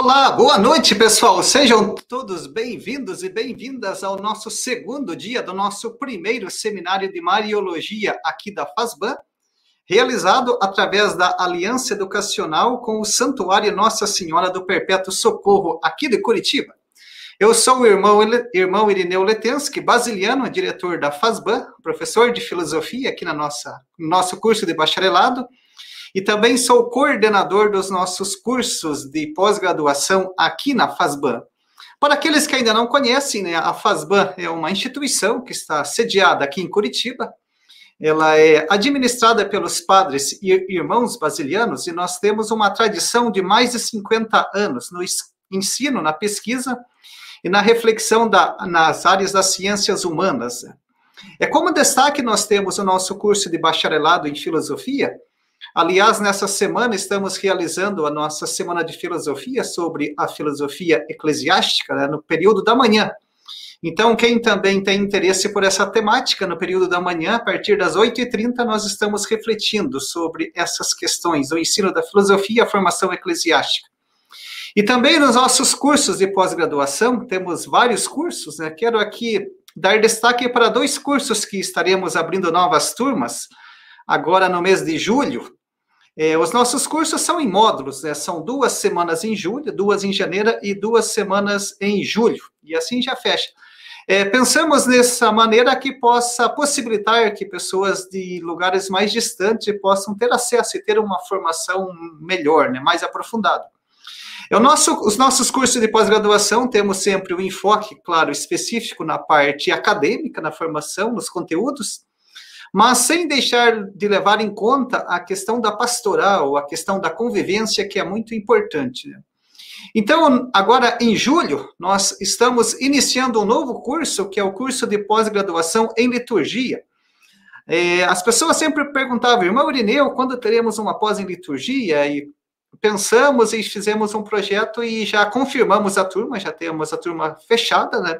Olá, boa noite, pessoal. Sejam todos bem-vindos e bem-vindas ao nosso segundo dia do nosso primeiro seminário de Mariologia aqui da FASBAN, realizado através da Aliança Educacional com o Santuário Nossa Senhora do Perpétuo Socorro, aqui de Curitiba. Eu sou o irmão, irmão Irineu Letensky, basiliano, diretor da FASBAN, professor de filosofia aqui na nossa, no nosso curso de bacharelado, e também sou coordenador dos nossos cursos de pós-graduação aqui na FASBAN. Para aqueles que ainda não conhecem, né, a FASBAN é uma instituição que está sediada aqui em Curitiba. Ela é administrada pelos padres e irmãos basilianos e nós temos uma tradição de mais de 50 anos no ensino, na pesquisa e na reflexão da, nas áreas das ciências humanas. É como destaque nós temos o nosso curso de bacharelado em filosofia, Aliás, nessa semana estamos realizando a nossa semana de filosofia sobre a filosofia eclesiástica, né, no período da manhã. Então, quem também tem interesse por essa temática, no período da manhã, a partir das 8h30, nós estamos refletindo sobre essas questões, o ensino da filosofia e a formação eclesiástica. E também nos nossos cursos de pós-graduação, temos vários cursos, né? Quero aqui dar destaque para dois cursos que estaremos abrindo novas turmas, agora no mês de julho, é, os nossos cursos são em módulos, né? são duas semanas em julho, duas em janeiro e duas semanas em julho, e assim já fecha. É, pensamos nessa maneira que possa possibilitar que pessoas de lugares mais distantes possam ter acesso e ter uma formação melhor, né? mais aprofundada. É o nosso, os nossos cursos de pós-graduação temos sempre um enfoque, claro, específico na parte acadêmica, na formação, nos conteúdos, mas sem deixar de levar em conta a questão da pastoral, a questão da convivência, que é muito importante. Né? Então, agora em julho, nós estamos iniciando um novo curso, que é o curso de pós-graduação em liturgia. É, as pessoas sempre perguntavam, irmão Irineu, quando teremos uma pós em liturgia? E pensamos e fizemos um projeto e já confirmamos a turma, já temos a turma fechada, né?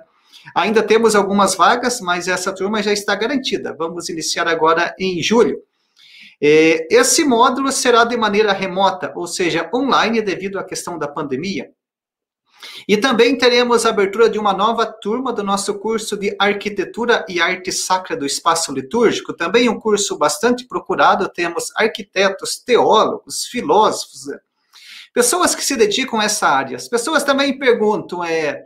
Ainda temos algumas vagas, mas essa turma já está garantida. Vamos iniciar agora em julho. É, esse módulo será de maneira remota, ou seja, online, devido à questão da pandemia. E também teremos a abertura de uma nova turma do nosso curso de Arquitetura e Arte Sacra do Espaço Litúrgico, também um curso bastante procurado. Temos arquitetos, teólogos, filósofos, pessoas que se dedicam a essa área. As pessoas também perguntam, é,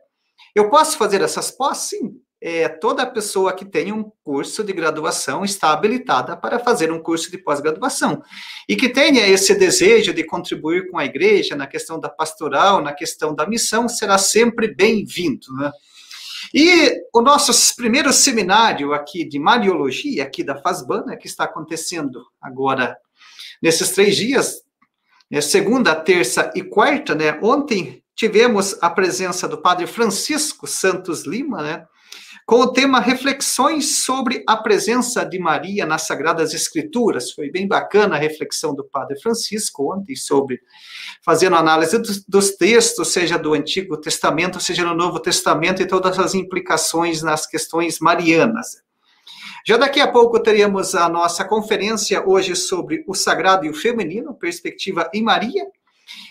eu posso fazer essas pós? Sim. É, toda pessoa que tem um curso de graduação está habilitada para fazer um curso de pós-graduação. E que tenha esse desejo de contribuir com a igreja na questão da pastoral, na questão da missão, será sempre bem-vindo. Né? E o nosso primeiro seminário aqui de Mariologia, aqui da FASBAN, né, que está acontecendo agora nesses três dias, é, segunda, terça e quarta, né? Ontem tivemos a presença do padre Francisco Santos Lima, né, com o tema Reflexões sobre a presença de Maria nas Sagradas Escrituras. Foi bem bacana a reflexão do padre Francisco ontem sobre fazendo análise dos, textos, seja do Antigo Testamento, seja no Novo Testamento, e todas as implicações nas questões marianas. Já daqui a pouco teremos a nossa conferência hoje sobre o sagrado e o feminino, perspectiva em Maria,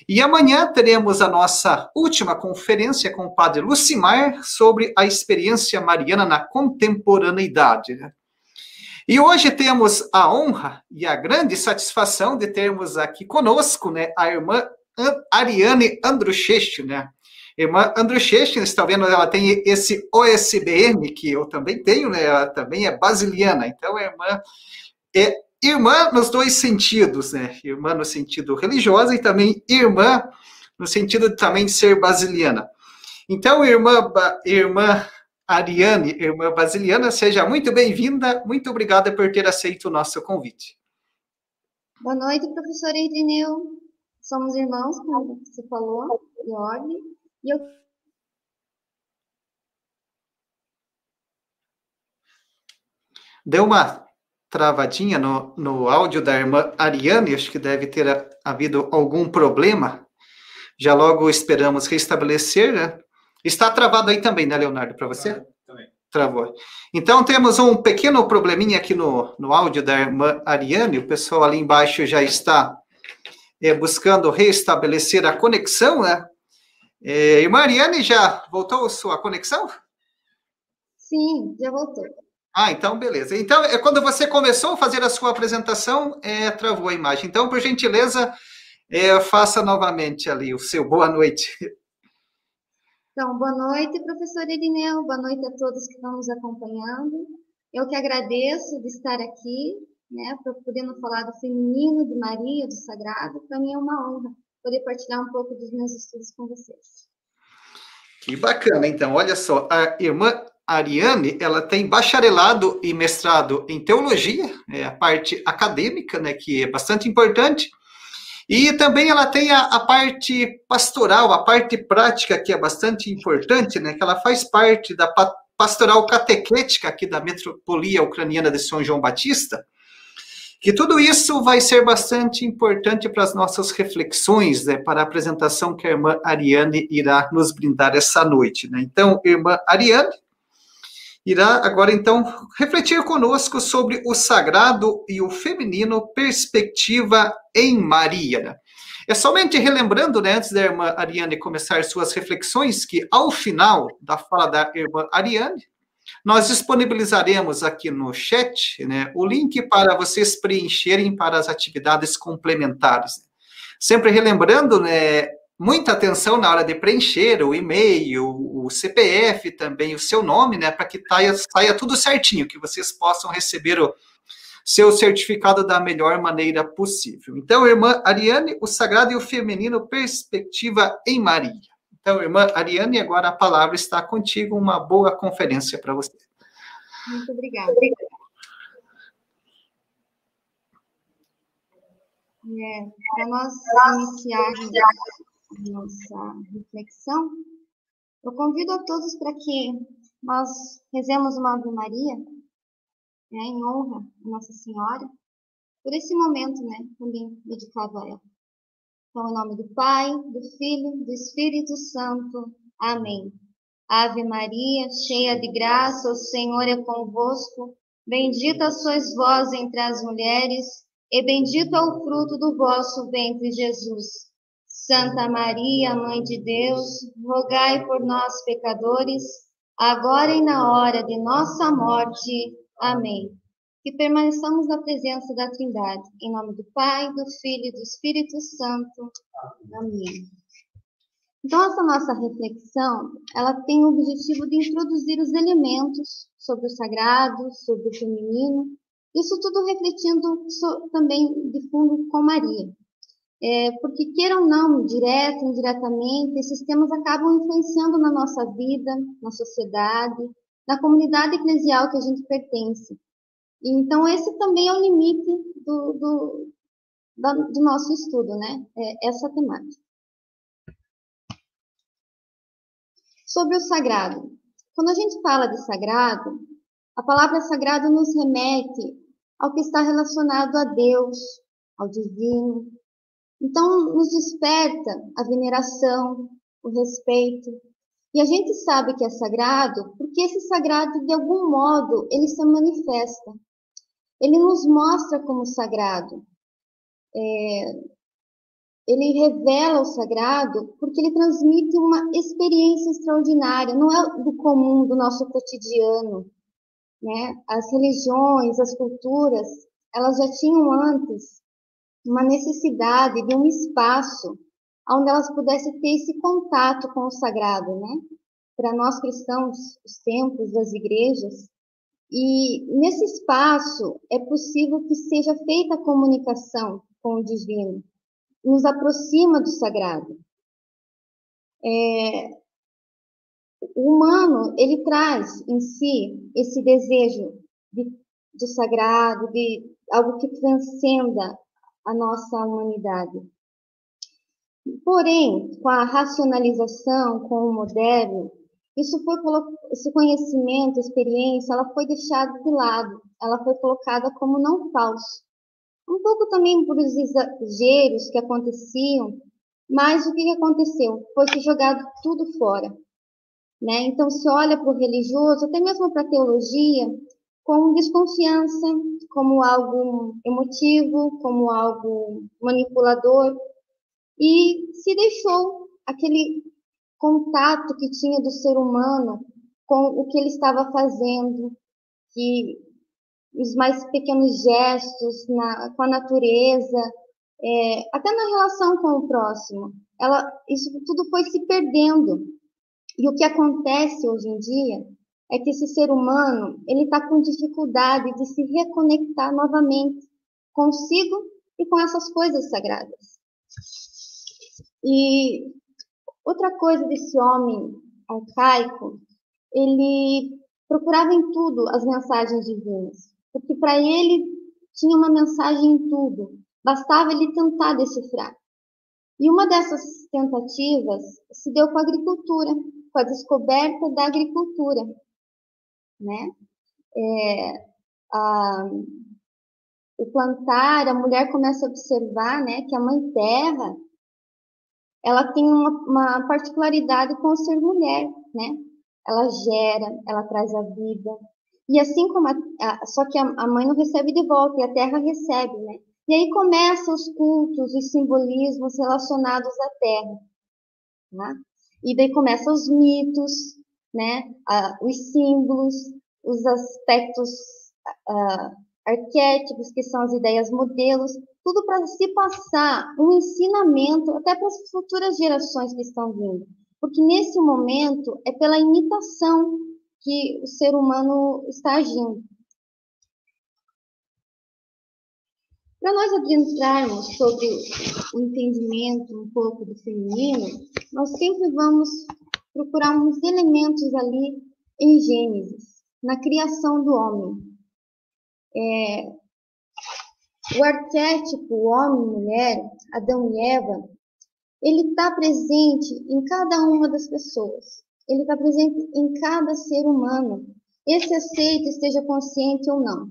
e amanhã teremos a nossa última conferência com o padre Lucimar sobre a experiência mariana na contemporaneidade. Né? E hoje temos a honra e a grande satisfação de termos aqui conosco né, a irmã Ariane Andruchecho, né? Irmã Andruchecho, está vendo, ela tem esse OSBM, que eu também tenho, né? Ela também é basiliana, então a irmã é irmã nos dois sentidos, né? Irmã no sentido religioso e também irmã no sentido também de ser basiliana. Então, irmã, irmã Ariane, irmã basiliana, seja muito bem-vinda. Muito obrigada por ter aceito o nosso convite. Boa noite, professor Edneu. Somos irmãos, como você falou, de ordem. E eu Deu uma travadinha no, no áudio da irmã Ariane, acho que deve ter havido algum problema. Já logo esperamos restabelecer, né? Está travado aí também, né, Leonardo, para você? Ah, também. Travou. Então, temos um pequeno probleminha aqui no, no áudio da irmã Ariane, o pessoal ali embaixo já está é, buscando restabelecer a conexão, né? É, irmã Ariane, já voltou sua conexão? Sim, já voltou. Ah, então beleza. Então, é quando você começou a fazer a sua apresentação, é, travou a imagem. Então, por gentileza, é, faça novamente ali o seu boa noite. Então, boa noite, professor Irineu, boa noite a todos que estão nos acompanhando. Eu que agradeço de estar aqui, né, podendo falar do feminino, de Maria, do sagrado. Para mim é uma honra poder partilhar um pouco dos meus estudos com vocês. Que bacana, então. Olha só, a irmã Ariane, ela tem bacharelado e mestrado em teologia, é a parte acadêmica, né, que é bastante importante. E também ela tem a, a, parte pastoral, a parte prática, que é bastante importante, né? Que ela faz parte da pastoral catequética aqui da metropolia ucraniana de São João Batista. Que tudo isso vai ser bastante importante para as nossas reflexões, né, para a apresentação que a irmã Ariane irá nos brindar essa noite. Né? Então, irmã Ariane, irá agora então refletir conosco sobre o sagrado e o feminino perspectiva em Maria. É somente relembrando, né, antes da irmã Ariane começar suas reflexões, que ao final da fala da irmã Ariane, nós disponibilizaremos aqui no chat né, o link para vocês preencherem para as atividades complementares. Sempre relembrando, né, muita atenção na hora de preencher o e-mail, o CPF também, o seu nome, né, para que taia, saia tudo certinho, que vocês possam receber o seu certificado da melhor maneira possível. Então, irmã Ariane, o sagrado e o feminino, perspectiva em Maria. Então, irmã Ariane, agora a palavra está contigo, uma boa conferência para você. Muito obrigada. É, para nós iniciarmos nossa reflexão, eu convido a todos para que nós rezemos uma Ave Maria, né, em honra a Nossa Senhora, por esse momento, né, também dedicado a ela. Então, em nome do Pai, do Filho, do Espírito Santo. Amém. Ave Maria, cheia de graça, o Senhor é convosco. Bendita sois vós entre as mulheres, e bendito é o fruto do vosso ventre, Jesus. Santa Maria, Mãe de Deus, rogai por nós, pecadores, agora e na hora de nossa morte. Amém. Que permaneçamos na presença da Trindade, em nome do Pai, do Filho e do Espírito Santo. Amém. Então, essa nossa reflexão, ela tem o objetivo de introduzir os elementos sobre o sagrado, sobre o feminino, isso tudo refletindo também de fundo com Maria. É, porque, queiram ou não, direto, indiretamente, esses temas acabam influenciando na nossa vida, na sociedade, na comunidade eclesial que a gente pertence. Então, esse também é o limite do, do, do nosso estudo, né? É essa temática. Sobre o sagrado. Quando a gente fala de sagrado, a palavra sagrado nos remete ao que está relacionado a Deus, ao divino, então, nos desperta a veneração, o respeito. E a gente sabe que é sagrado porque esse sagrado, de algum modo, ele se manifesta. Ele nos mostra como sagrado. É, ele revela o sagrado porque ele transmite uma experiência extraordinária, não é do comum do nosso cotidiano. Né? As religiões, as culturas, elas já tinham antes uma necessidade de um espaço onde elas pudessem ter esse contato com o sagrado, né? Para nós cristãos, os templos, as igrejas. E nesse espaço é possível que seja feita a comunicação com o divino, nos aproxima do sagrado. É, o humano, ele traz em si esse desejo de, do sagrado, de algo que transcenda a nossa humanidade. Porém, com a racionalização, com o moderno, isso foi esse conhecimento, experiência, ela foi deixada de lado, ela foi colocada como não falso. Um pouco também por os exageros que aconteciam, mas o que aconteceu? Foi se jogado tudo fora. Né? Então, se olha para o religioso, até mesmo para a teologia, com desconfiança, como algo emotivo, como algo manipulador, e se deixou aquele contato que tinha do ser humano com o que ele estava fazendo, que os mais pequenos gestos na, com a natureza, é, até na relação com o próximo. Ela, isso tudo foi se perdendo. E o que acontece hoje em dia é que esse ser humano ele está com dificuldade de se reconectar novamente consigo e com essas coisas sagradas. E outra coisa desse homem arcaico, ele procurava em tudo as mensagens divinas, porque para ele tinha uma mensagem em tudo, bastava ele tentar decifrar. E uma dessas tentativas se deu com a agricultura, com a descoberta da agricultura, né? É, a, o plantar, a mulher começa a observar, né, que a mãe terra, ela tem uma, uma particularidade com ser mulher, né? Ela gera, ela traz a vida. E assim como a, a, só que a, a mãe não recebe de volta e a terra recebe, né? E aí começam os cultos, os simbolismos relacionados à terra. Né? E daí começam os mitos, né? Ah, os símbolos, os aspectos ah, arquétipos, que são as ideias modelos, tudo para se passar um ensinamento até para as futuras gerações que estão vindo. Porque nesse momento é pela imitação que o ser humano está agindo. Para nós adentrarmos sobre o entendimento um pouco do feminino, nós sempre vamos procurar uns elementos ali em Gênesis, na criação do homem. É, o arquétipo homem-mulher, Adão e Eva, ele está presente em cada uma das pessoas. Ele está presente em cada ser humano. Esse aceito esteja consciente ou não.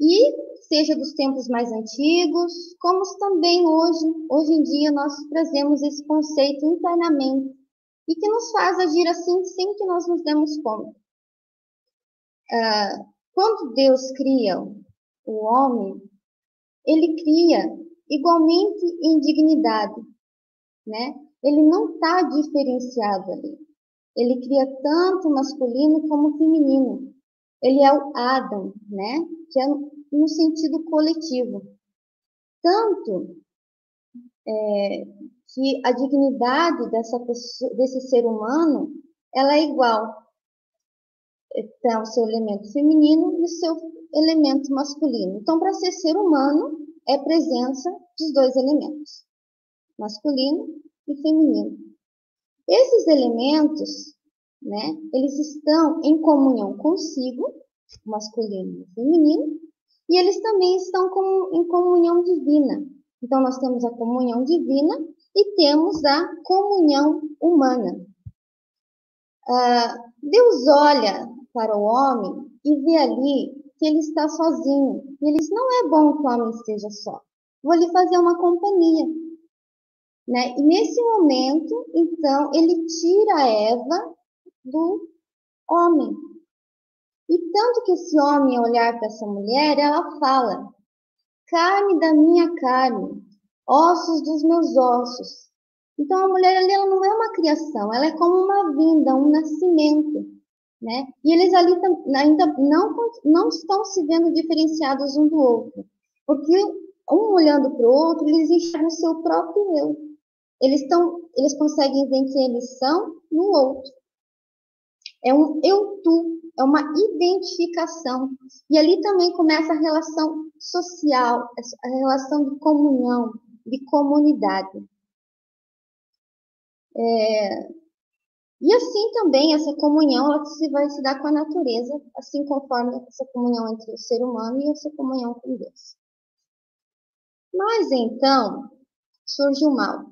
E seja dos tempos mais antigos, como também hoje, hoje em dia nós trazemos esse conceito internamente e que nos faz agir assim sem que nós nos demos conta. Ah, quando Deus cria o homem, ele cria igualmente em dignidade, né? Ele não está diferenciado ali. Ele cria tanto masculino como feminino. Ele é o Adam, né? Que é no sentido coletivo. Tanto é, que a dignidade dessa pessoa, desse ser humano ela é igual. Então, o seu elemento feminino e o seu elemento masculino. Então, para ser ser humano, é presença dos dois elementos, masculino e feminino. Esses elementos, né, eles estão em comunhão consigo, masculino e feminino, e eles também estão com, em comunhão divina. Então, nós temos a comunhão divina e temos a comunhão humana. Ah, Deus olha para o homem e vê ali que ele está sozinho. Ele diz, não é bom que o homem esteja só. Vou lhe fazer uma companhia. Né? E nesse momento, então, ele tira Eva do homem. E tanto que esse homem olhar para essa mulher, ela fala: carne da minha carne, ossos dos meus ossos. Então a mulher ali ela não é uma criação, ela é como uma vinda, um nascimento, né? E eles ali ainda não não estão se vendo diferenciados um do outro, porque um olhando para o outro, eles enxergam o seu próprio eu. Eles estão, eles conseguem ver quem eles são no outro. É um eu tu, é uma identificação. E ali também começa a relação social, a relação de comunhão, de comunidade. É, e assim também essa comunhão ela se vai se dar com a natureza, assim conforme essa comunhão entre o ser humano e essa comunhão com Deus. Mas então surge o mal.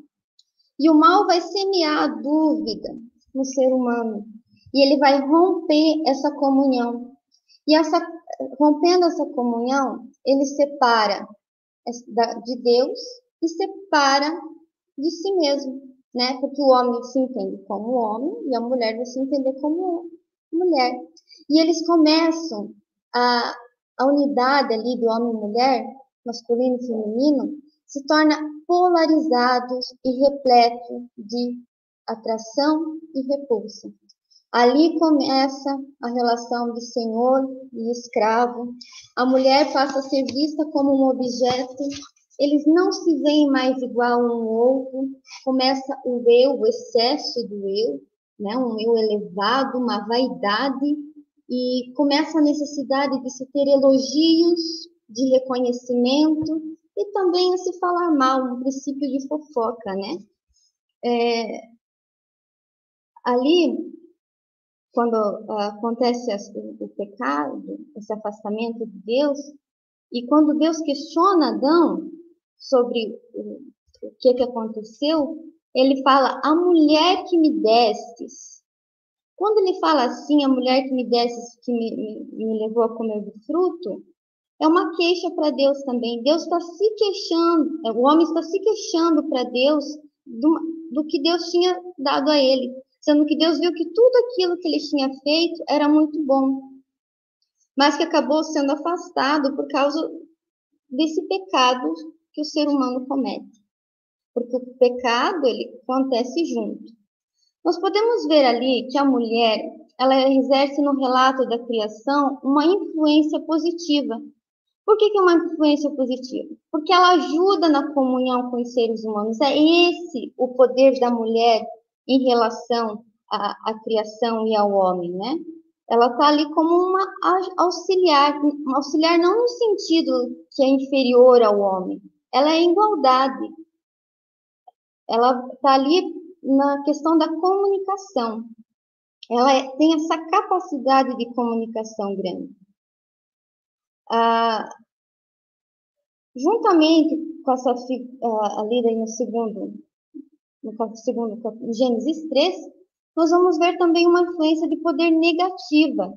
E o mal vai semear a dúvida no ser humano, e ele vai romper essa comunhão. E essa, rompendo essa comunhão, ele separa de Deus e separa de si mesmo, né? Porque o homem se entende como homem e a mulher vai se entender como mulher. E eles começam a, a unidade ali do homem e mulher, masculino e feminino, se torna polarizado e repleto de atração e repulsa. Ali começa a relação de senhor e escravo. A mulher passa a ser vista como um objeto. Eles não se veem mais igual um ao outro. Começa o eu, o excesso do eu, né? um eu elevado, uma vaidade. E começa a necessidade de se ter elogios, de reconhecimento e também a se falar mal, um princípio de fofoca, né? É, ali quando uh, acontece o pecado, esse afastamento de Deus, e quando Deus questiona Adão sobre o, que, que aconteceu, ele fala, a mulher que me destes. Quando ele fala assim, a mulher que me destes, que me, me, me levou a comer do fruto, é uma queixa para Deus também. Deus está se queixando, o homem está se queixando para Deus do, do que Deus tinha dado a ele sendo que Deus viu que tudo aquilo que ele tinha feito era muito bom, mas que acabou sendo afastado por causa desse pecado que o ser humano comete. Porque o pecado, ele acontece junto. Nós podemos ver ali que a mulher, ela exerce no relato da criação uma influência positiva. Por que, que é uma influência positiva? Porque ela ajuda na comunhão com os seres humanos. É esse o poder da mulher em relação à, à criação e ao homem, né? Ela está ali como uma auxiliar, auxiliar não no sentido que é inferior ao homem, ela é igualdade. Ela está ali na questão da comunicação. Ela é, tem essa capacidade de comunicação grande. Ah, juntamente com essa ah, ali no segundo no segundo Gênesis 3, nós vamos ver também uma influência de poder negativa,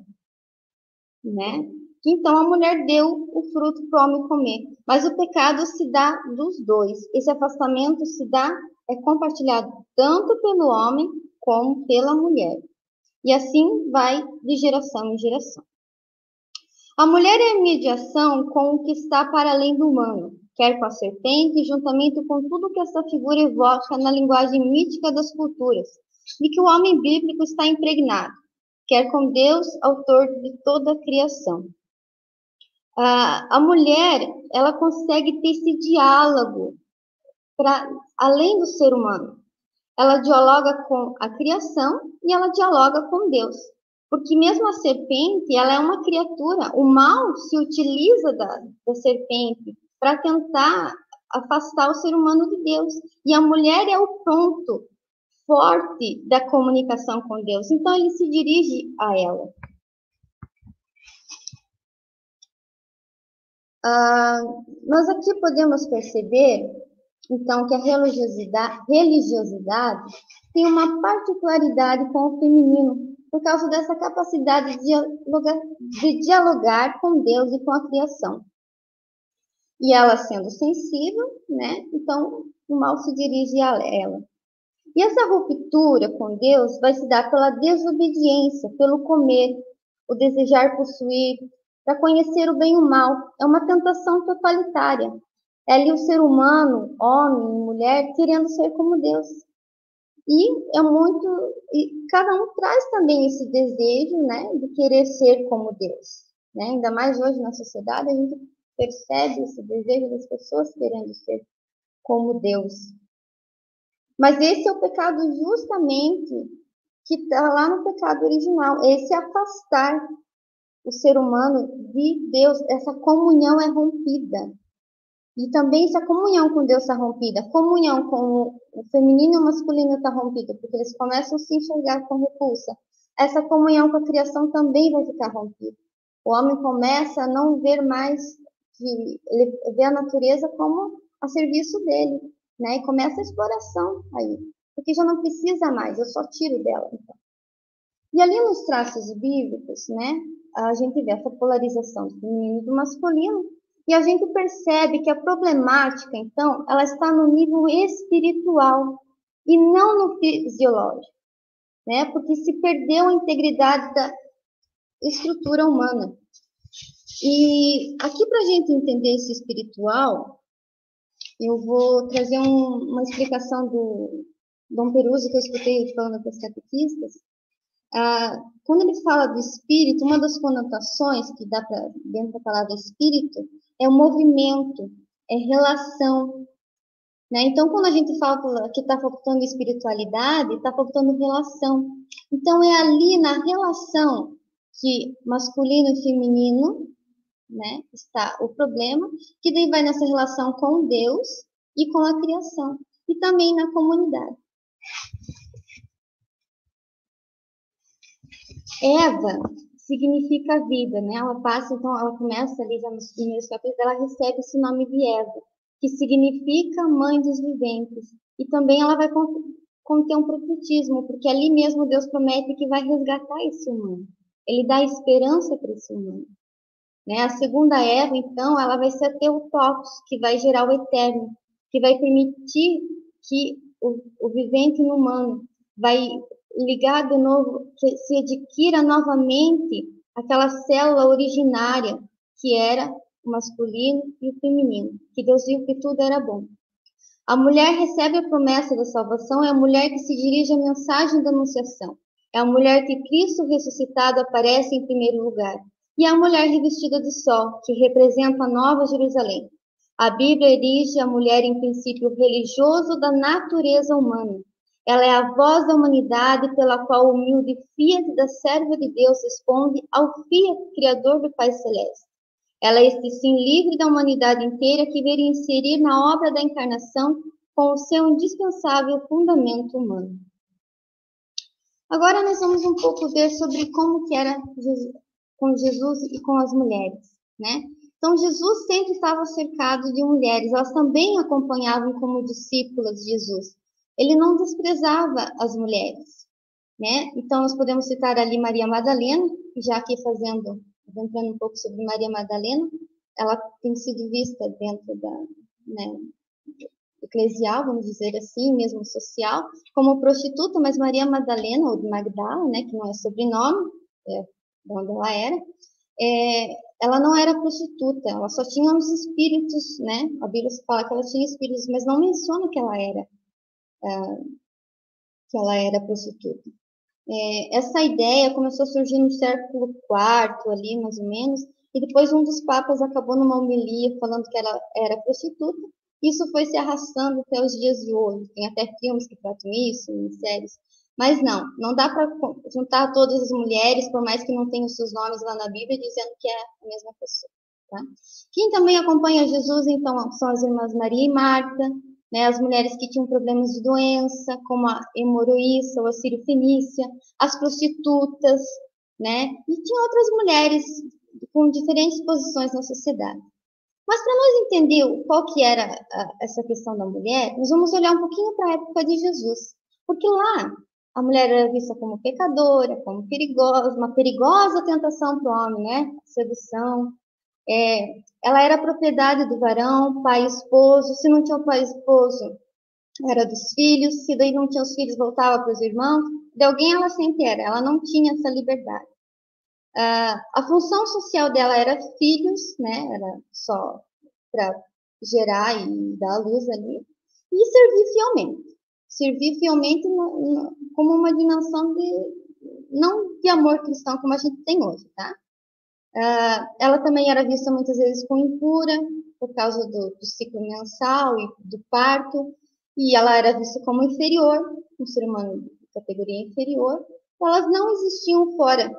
né? Então a mulher deu o fruto para o homem comer, mas o pecado se dá dos dois. Esse afastamento se dá é compartilhado tanto pelo homem como pela mulher. E assim vai de geração em geração. A mulher é a mediação com o que está para além do humano, quer com a serpente, juntamente com tudo que essa figura evoca na linguagem mítica das culturas, de que o homem bíblico está impregnado, quer com Deus, autor de toda a criação. A mulher, ela consegue ter esse diálogo para além do ser humano. Ela dialoga com a criação e ela dialoga com Deus. Porque mesmo a serpente, ela é uma criatura. O mal se utiliza da, da serpente para tentar afastar o ser humano de Deus. E a mulher é o ponto forte da comunicação com Deus. Então ele se dirige a ela. Ah, nós aqui podemos perceber, então, que a religiosidade, religiosidade tem uma particularidade com o feminino, por causa dessa capacidade de dialogar, de dialogar com Deus e com a criação. E ela sendo sensível, né? Então o mal se dirige a ela. E essa ruptura com Deus vai se dar pela desobediência, pelo comer, o desejar possuir, para conhecer o bem e o mal. É uma tentação totalitária. É ali o ser humano, homem e mulher, querendo ser como Deus. E é muito. E cada um traz também esse desejo, né, de querer ser como Deus. Né? Ainda mais hoje na sociedade, a gente percebe esse desejo das pessoas querendo ser como Deus. Mas esse é o pecado justamente que está lá no pecado original, esse afastar o ser humano de Deus, essa comunhão é rompida. E também se a comunhão com Deus está rompida, comunhão com o feminino e o masculino está rompida, porque eles começam a se enxergar com repulsa. Essa comunhão com a criação também vai ficar rompida. O homem começa a não ver mais que ele vê a natureza como a serviço dele, né? E começa a exploração aí, porque já não precisa mais, eu só tiro dela, então. E ali nos traços bíblicos, né, a gente vê essa polarização do feminino e do masculino, e a gente percebe que a problemática, então, ela está no nível espiritual e não no fisiológico, né? Porque se perdeu a integridade da estrutura humana. E aqui, para a gente entender esse espiritual, eu vou trazer um, uma explicação do, Dom Peruzzi, que eu escutei falando para os catequistas, ah, quando ele fala do espírito, uma das conotações que dá para dentro da palavra espírito é o movimento, é relação. Né? Então, quando a gente fala que está faltando espiritualidade, está faltando relação. Então, é ali na relação que masculino e feminino né, está o problema, que daí vai nessa relação com Deus e com a criação, e também na comunidade. Eva significa vida, né? Ela passa, então, ela começa ali nos primeiros capítulos, ela recebe esse nome de Eva, que significa mãe dos viventes. E também ela vai conter um profetismo, porque ali mesmo Deus promete que vai resgatar esse humano. Ele dá esperança para esse humano. Né? A segunda Eva, então, ela vai ser a Teotocos, que vai gerar o eterno, que vai permitir que o, o vivente no humano vai ligar de novo, que se adquira novamente aquela célula originária que era o masculino e o feminino, que Deus viu que tudo era bom. A mulher recebe a promessa da salvação, é a mulher que se dirige à mensagem da anunciação. É a mulher que Cristo ressuscitado aparece em primeiro lugar. E a mulher revestida de sol, que representa a Nova Jerusalém. A Bíblia erige a mulher em princípio religioso da natureza humana, ela é a voz da humanidade pela qual o humilde fiat da serva de Deus responde ao fiat criador do Pai Celeste. Ela é este sim livre da humanidade inteira que veio inserir na obra da encarnação com o seu indispensável fundamento humano. Agora nós vamos um pouco ver sobre como que era Jesus, com Jesus e com as mulheres, né? Então Jesus sempre estava cercado de mulheres, elas também acompanhavam como discípulas de Jesus ele não desprezava as mulheres, né? Então nós podemos citar ali Maria Madalena, já aqui fazendo, entrando um pouco sobre Maria Madalena, ela tem sido vista dentro da, né, eclesial, vamos dizer assim, mesmo social, como prostituta, mas Maria Madalena, ou Magdala, né, que não é sobrenome, é de onde ela era, é, ela não era prostituta, ela só tinha uns espíritos, né? A Bíblia fala que ela tinha espíritos, mas não menciona que ela era que ela era prostituta. É, essa ideia começou a surgir no século IV, ali mais ou menos, e depois um dos papas acabou numa homilia falando que ela era prostituta. Isso foi se arrastando até os dias de hoje. Tem até filmes que tratam isso, séries. Mas não, não dá para juntar todas as mulheres, por mais que não tenham seus nomes lá na Bíblia, dizendo que é a mesma pessoa. Tá? Quem também acompanha Jesus, então, são as irmãs Maria e Marta, né, as mulheres que tinham problemas de doença, como a hemorroíça ou a cirofenícia, as prostitutas, né, e tinha outras mulheres com diferentes posições na sociedade. Mas para nós entender qual que era a, essa questão da mulher, nós vamos olhar um pouquinho para a época de Jesus, porque lá a mulher era vista como pecadora, como perigosa, uma perigosa tentação para o homem, né? Sedução, é, ela era propriedade do varão, pai e esposo. Se não tinha o pai e esposo, era dos filhos. Se daí não tinha os filhos, voltava para os irmãos. De alguém ela sempre era. Ela não tinha essa liberdade. Uh, a função social dela era filhos, né? Era só para gerar e dar a luz ali. E servir fielmente. Servir fielmente no, no, como uma dimensão de não de amor cristão como a gente tem hoje, tá? Uh, ela também era vista muitas vezes com impura, por causa do, do, ciclo mensal e do parto, e ela era vista como inferior, um ser humano de categoria inferior. Elas não existiam fora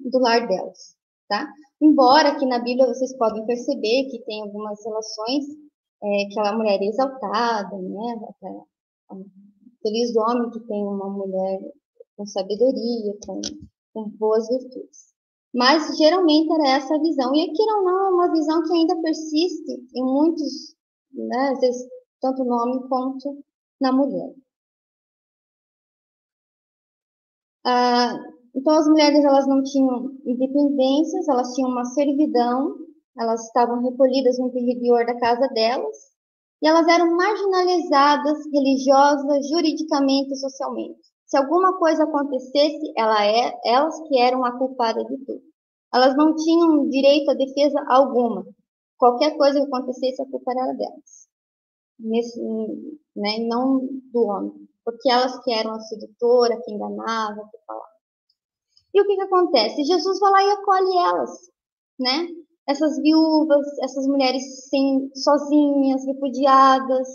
do lar delas, tá? Embora que na Bíblia vocês podem perceber que tem algumas relações é, que aquela mulher é exaltada, né? Feliz homem que tem uma mulher com sabedoria, com, com boas virtudes. Mas geralmente era essa a visão. E aqui não, não é uma visão que ainda persiste em muitos, né, às vezes, tanto no homem quanto na mulher. Ah, então, as mulheres elas não tinham independências, elas tinham uma servidão, elas estavam recolhidas no interior da casa delas, e elas eram marginalizadas religiosa, juridicamente e socialmente. Se alguma coisa acontecesse, ela é, elas que eram a culpada de tudo. Elas não tinham direito a defesa alguma. Qualquer coisa que acontecesse, a culpa era delas. Nesse, né, não do homem. porque elas que eram a sedutora, que enganava, que falava. E o que, que acontece? Jesus vai lá e acolhe elas, né? Essas viúvas, essas mulheres sem, sozinhas, repudiadas,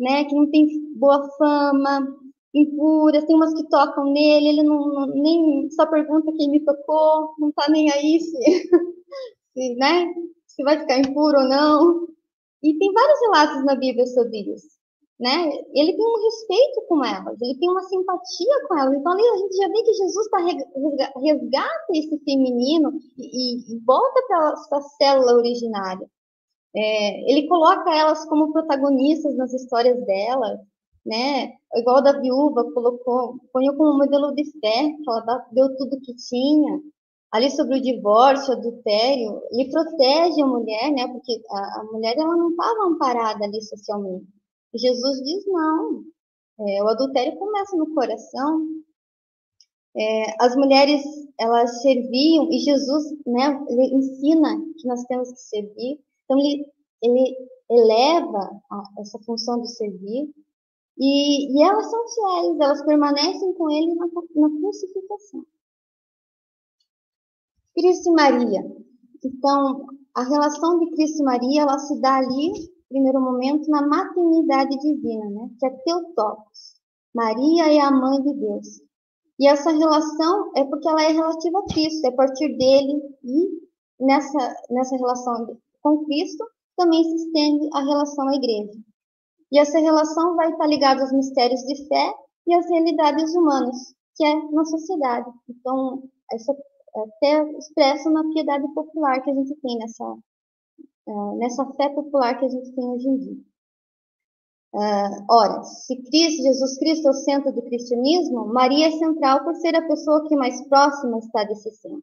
né? Que não tem boa fama, impuras, tem umas que tocam nele, ele não, não nem só pergunta quem me tocou, não tá nem aí se, se, né? Se vai ficar impuro ou não. E tem vários relatos na Bíblia sobre isso né? Ele tem um respeito com elas, ele tem uma simpatia com elas. Então ali a gente já vê que Jesus tá resgata esse feminino e, e volta para a célula originária. É, ele coloca elas como protagonistas nas histórias delas, né? Igual da viúva colocou, põe como modelo de fé, ela deu tudo que tinha. Ali sobre o divórcio, adultério, ele protege a mulher, né? Porque a, a mulher ela não estava amparada ali socialmente. Jesus diz não. É, o adultério começa no coração. É, as mulheres elas serviam e Jesus, né, ele ensina que nós temos que servir. Então ele, ele eleva a, essa função de servir e, e, elas são fiéis, elas permanecem com ele na, na crucificação. Cristo e Maria. Então, a relação de Cristo e Maria, ela se dá ali primeiro momento, na maternidade divina, né? que é Teotocos. Maria é a mãe de Deus. E essa relação é porque ela é relativa a Cristo, é a partir dele e nessa, nessa relação com Cristo também se estende a relação à igreja. E essa relação vai estar ligada aos mistérios de fé e às realidades humanas, que é na sociedade. Então, essa é até expresso na piedade popular que a gente tem nessa, uh, nessa fé popular que a gente tem hoje em dia. Uh, ora, se Cristo, Jesus Cristo é o centro do cristianismo, Maria é central por ser a pessoa que mais próxima está desse centro.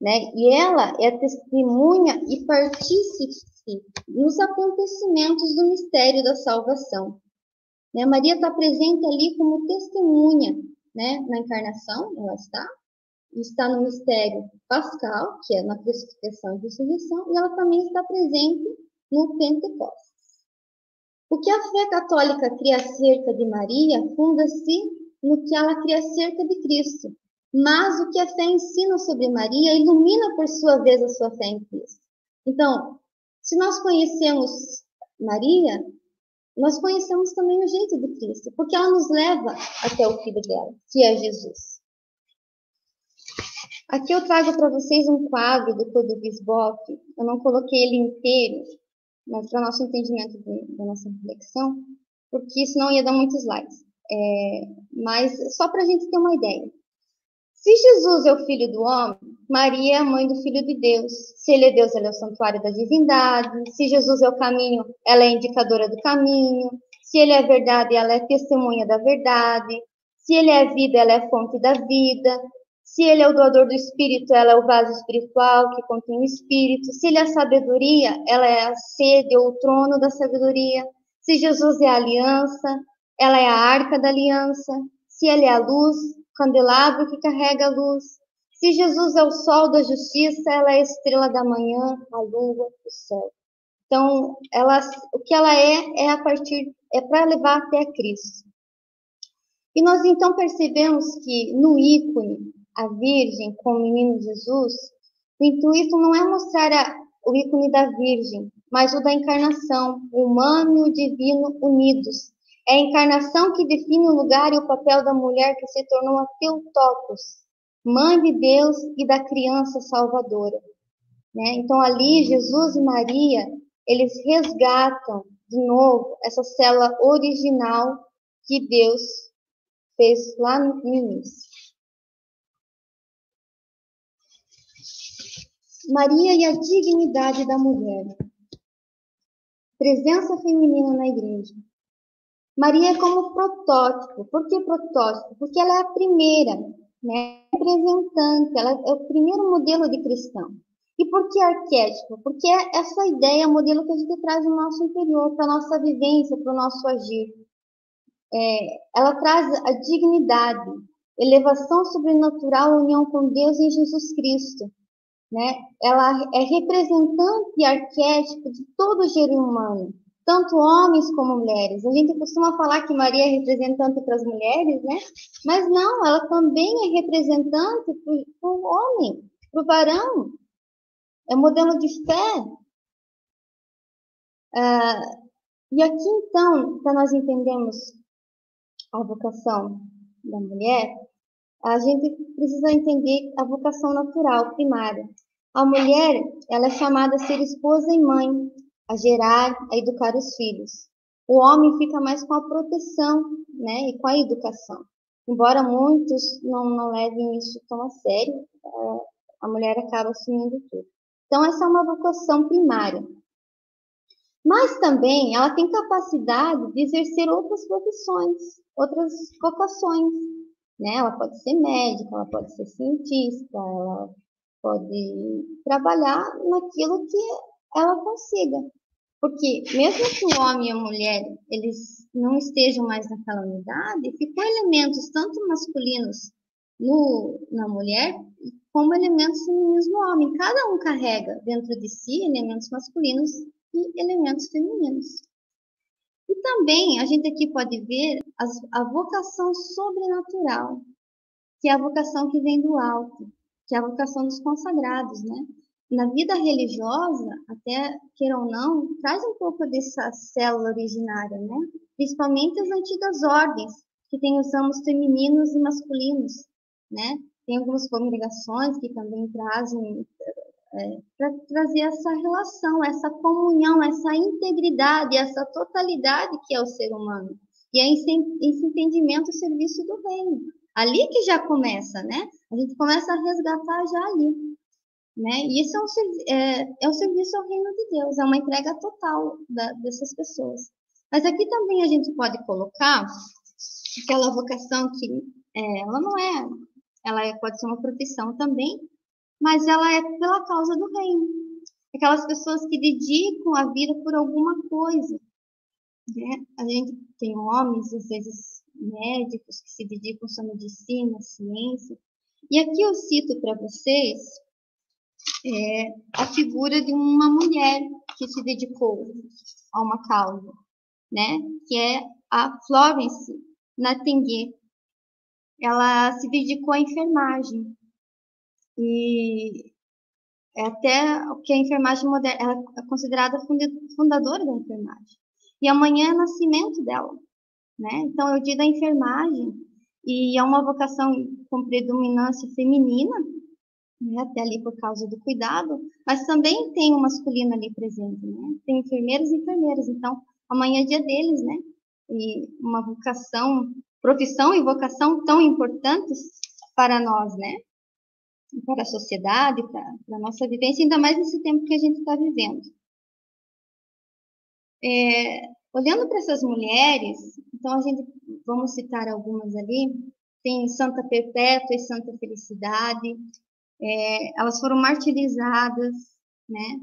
Né? E ela é testemunha e partícipe nos acontecimentos do mistério da salvação. Né? Maria está presente ali como testemunha né? na encarnação, ela está, está no mistério pascal, que é na crucificação e ressurreição, e ela também está presente no Pentecostes. O que a fé católica cria acerca de Maria funda-se no que ela cria acerca de Cristo, mas o que a fé ensina sobre Maria ilumina, por sua vez, a sua fé em Cristo. Então, se nós conhecemos Maria, nós conhecemos também o jeito de Cristo, porque ela nos leva até o filho dela, que é Jesus. Aqui eu trago para vocês um quadro do Clodo Bisbock. Eu não coloquei ele inteiro, mas para nosso entendimento da nossa reflexão, porque senão ia dar muitos slides. É, mas só para a gente ter uma ideia. Se Jesus é o filho do homem, Maria é a mãe do filho de Deus. Se ele é Deus, ela é o santuário da divindade. Se Jesus é o caminho, ela é indicadora do caminho. Se ele é verdade, ela é testemunha da verdade. Se ele é vida, ela é fonte da vida. Se ele é o doador do espírito, ela é o vaso espiritual que contém o espírito. Se ele é a sabedoria, ela é a sede ou o trono da sabedoria. Se Jesus é a aliança, ela é a arca da aliança. Se ele é a luz, candelabro que carrega a luz. Se Jesus é o sol da justiça, ela é a estrela da manhã, a lua, o céu. Então, ela, o que ela é é a partir é para levar até Cristo. E nós então percebemos que no ícone a Virgem com o menino Jesus, o intuito não é mostrar a, o ícone da Virgem, mas o da encarnação, o humano e o divino unidos. É a encarnação que define o lugar e o papel da mulher que se tornou a Teotocos, mãe de Deus e da criança salvadora. Né? Então ali Jesus e Maria, eles resgatam de novo essa célula original que Deus fez lá no início. Maria e a dignidade da mulher. Presença feminina na igreja. Maria é como protótipo. Por que protótipo? Porque ela é a primeira, né, representante, ela é o primeiro modelo de cristão. E por que arquétipo? Porque é essa ideia, é o modelo que a gente traz no nosso interior, para a nossa vivência, para o nosso agir. É, ela traz a dignidade, elevação sobrenatural, união com Deus em Jesus Cristo né? Ela é representante e arquétipo de todo o gênero humano, tanto homens como mulheres. A gente costuma falar que Maria é representante para as mulheres, né? Mas não, ela também é representante para o homem, para o varão. É modelo de fé. Uh, e aqui, então, para nós entendermos a vocação da mulher, a gente precisa entender a vocação natural, primária. A mulher, ela é chamada a ser esposa e mãe, a gerar, a educar os filhos. O homem fica mais com a proteção, né, e com a educação. Embora muitos não, não levem isso tão a sério, é, a mulher acaba assumindo tudo. Então, essa é uma vocação primária. Mas também ela tem capacidade de exercer outras profissões, outras vocações. Né? Ela pode ser médica, ela pode ser cientista, ela pode trabalhar naquilo que ela consiga. Porque mesmo que o homem e a mulher eles não estejam mais naquela unidade, ficam elementos tanto masculinos no, na mulher como elementos femininos no homem. Cada um carrega dentro de si elementos masculinos e elementos femininos. E também a gente aqui pode ver as, a vocação sobrenatural, que é a vocação que vem do alto, que é a vocação dos consagrados, né? Na vida religiosa, até queira ou não, traz um pouco dessa célula originária, né? Principalmente as antigas ordens, que têm os ramos femininos e masculinos, né? Tem algumas congregações que também trazem é, para trazer essa relação, essa comunhão, essa integridade, essa totalidade que é o ser humano. E é esse, esse entendimento o serviço do reino. Ali que já começa, né? A gente começa a resgatar já ali. Né? E isso é um, é, é um serviço ao reino de Deus, é uma entrega total da, dessas pessoas. Mas aqui também a gente pode colocar aquela vocação que é, ela não é, ela é, pode ser uma profissão também, mas ela é pela causa do reino. Aquelas pessoas que dedicam a vida por alguma coisa. Né? A gente tem homens, às vezes médicos, que se dedicam à medicina, à ciência. E aqui eu cito para vocês é, a figura de uma mulher que se dedicou a uma causa, né? Que é a Florence Nightingale. Ela se dedicou à enfermagem e é até que a enfermagem moderna, ela é considerada fundadora da enfermagem. E amanhã é nascimento dela, né? Então é o dia da enfermagem e é uma vocação com predominância feminina, né, até ali por causa do cuidado, mas também tem o masculino ali presente, né? Tem enfermeiros e enfermeiras, então amanhã é dia deles, né? E uma vocação, profissão e vocação tão importantes para nós, né? Para a sociedade, para, para a nossa vivência, ainda mais nesse tempo que a gente está vivendo. É, olhando para essas mulheres, então a gente, vamos citar algumas ali, tem Santa Perpétua e Santa Felicidade, é, elas foram martirizadas, né?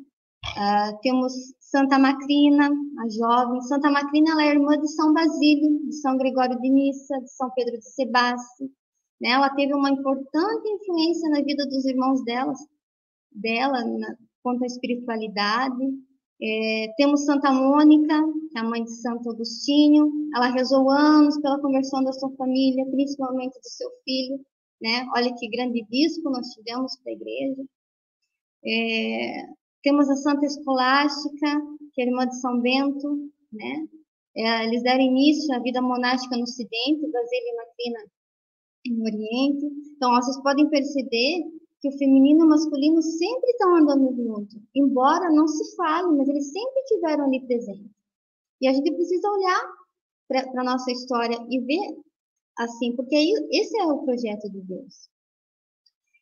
Uh, temos Santa Macrina, a jovem. Santa Macrina ela é irmã de São Basílio, de São Gregório de Nissa, de São Pedro de Sebaste. Né? Ela teve uma importante influência na vida dos irmãos delas, dela, na, quanto à espiritualidade. É, temos Santa Mônica, que é a mãe de Santo Agostinho. Ela rezou anos pela conversão da sua família, principalmente do seu filho né? Olha que grande bispo nós tivemos para a igreja. É, temos a Santa Escolástica, que é irmã de São Bento, né? É, eles deram início à vida monástica no Ocidente, Basília e Macrina no Oriente. Então, vocês podem perceber que o feminino e o masculino sempre estão andando junto, embora não se fale, mas eles sempre tiveram ali presente. E a gente precisa olhar para a nossa história e ver assim, porque esse é o projeto de Deus.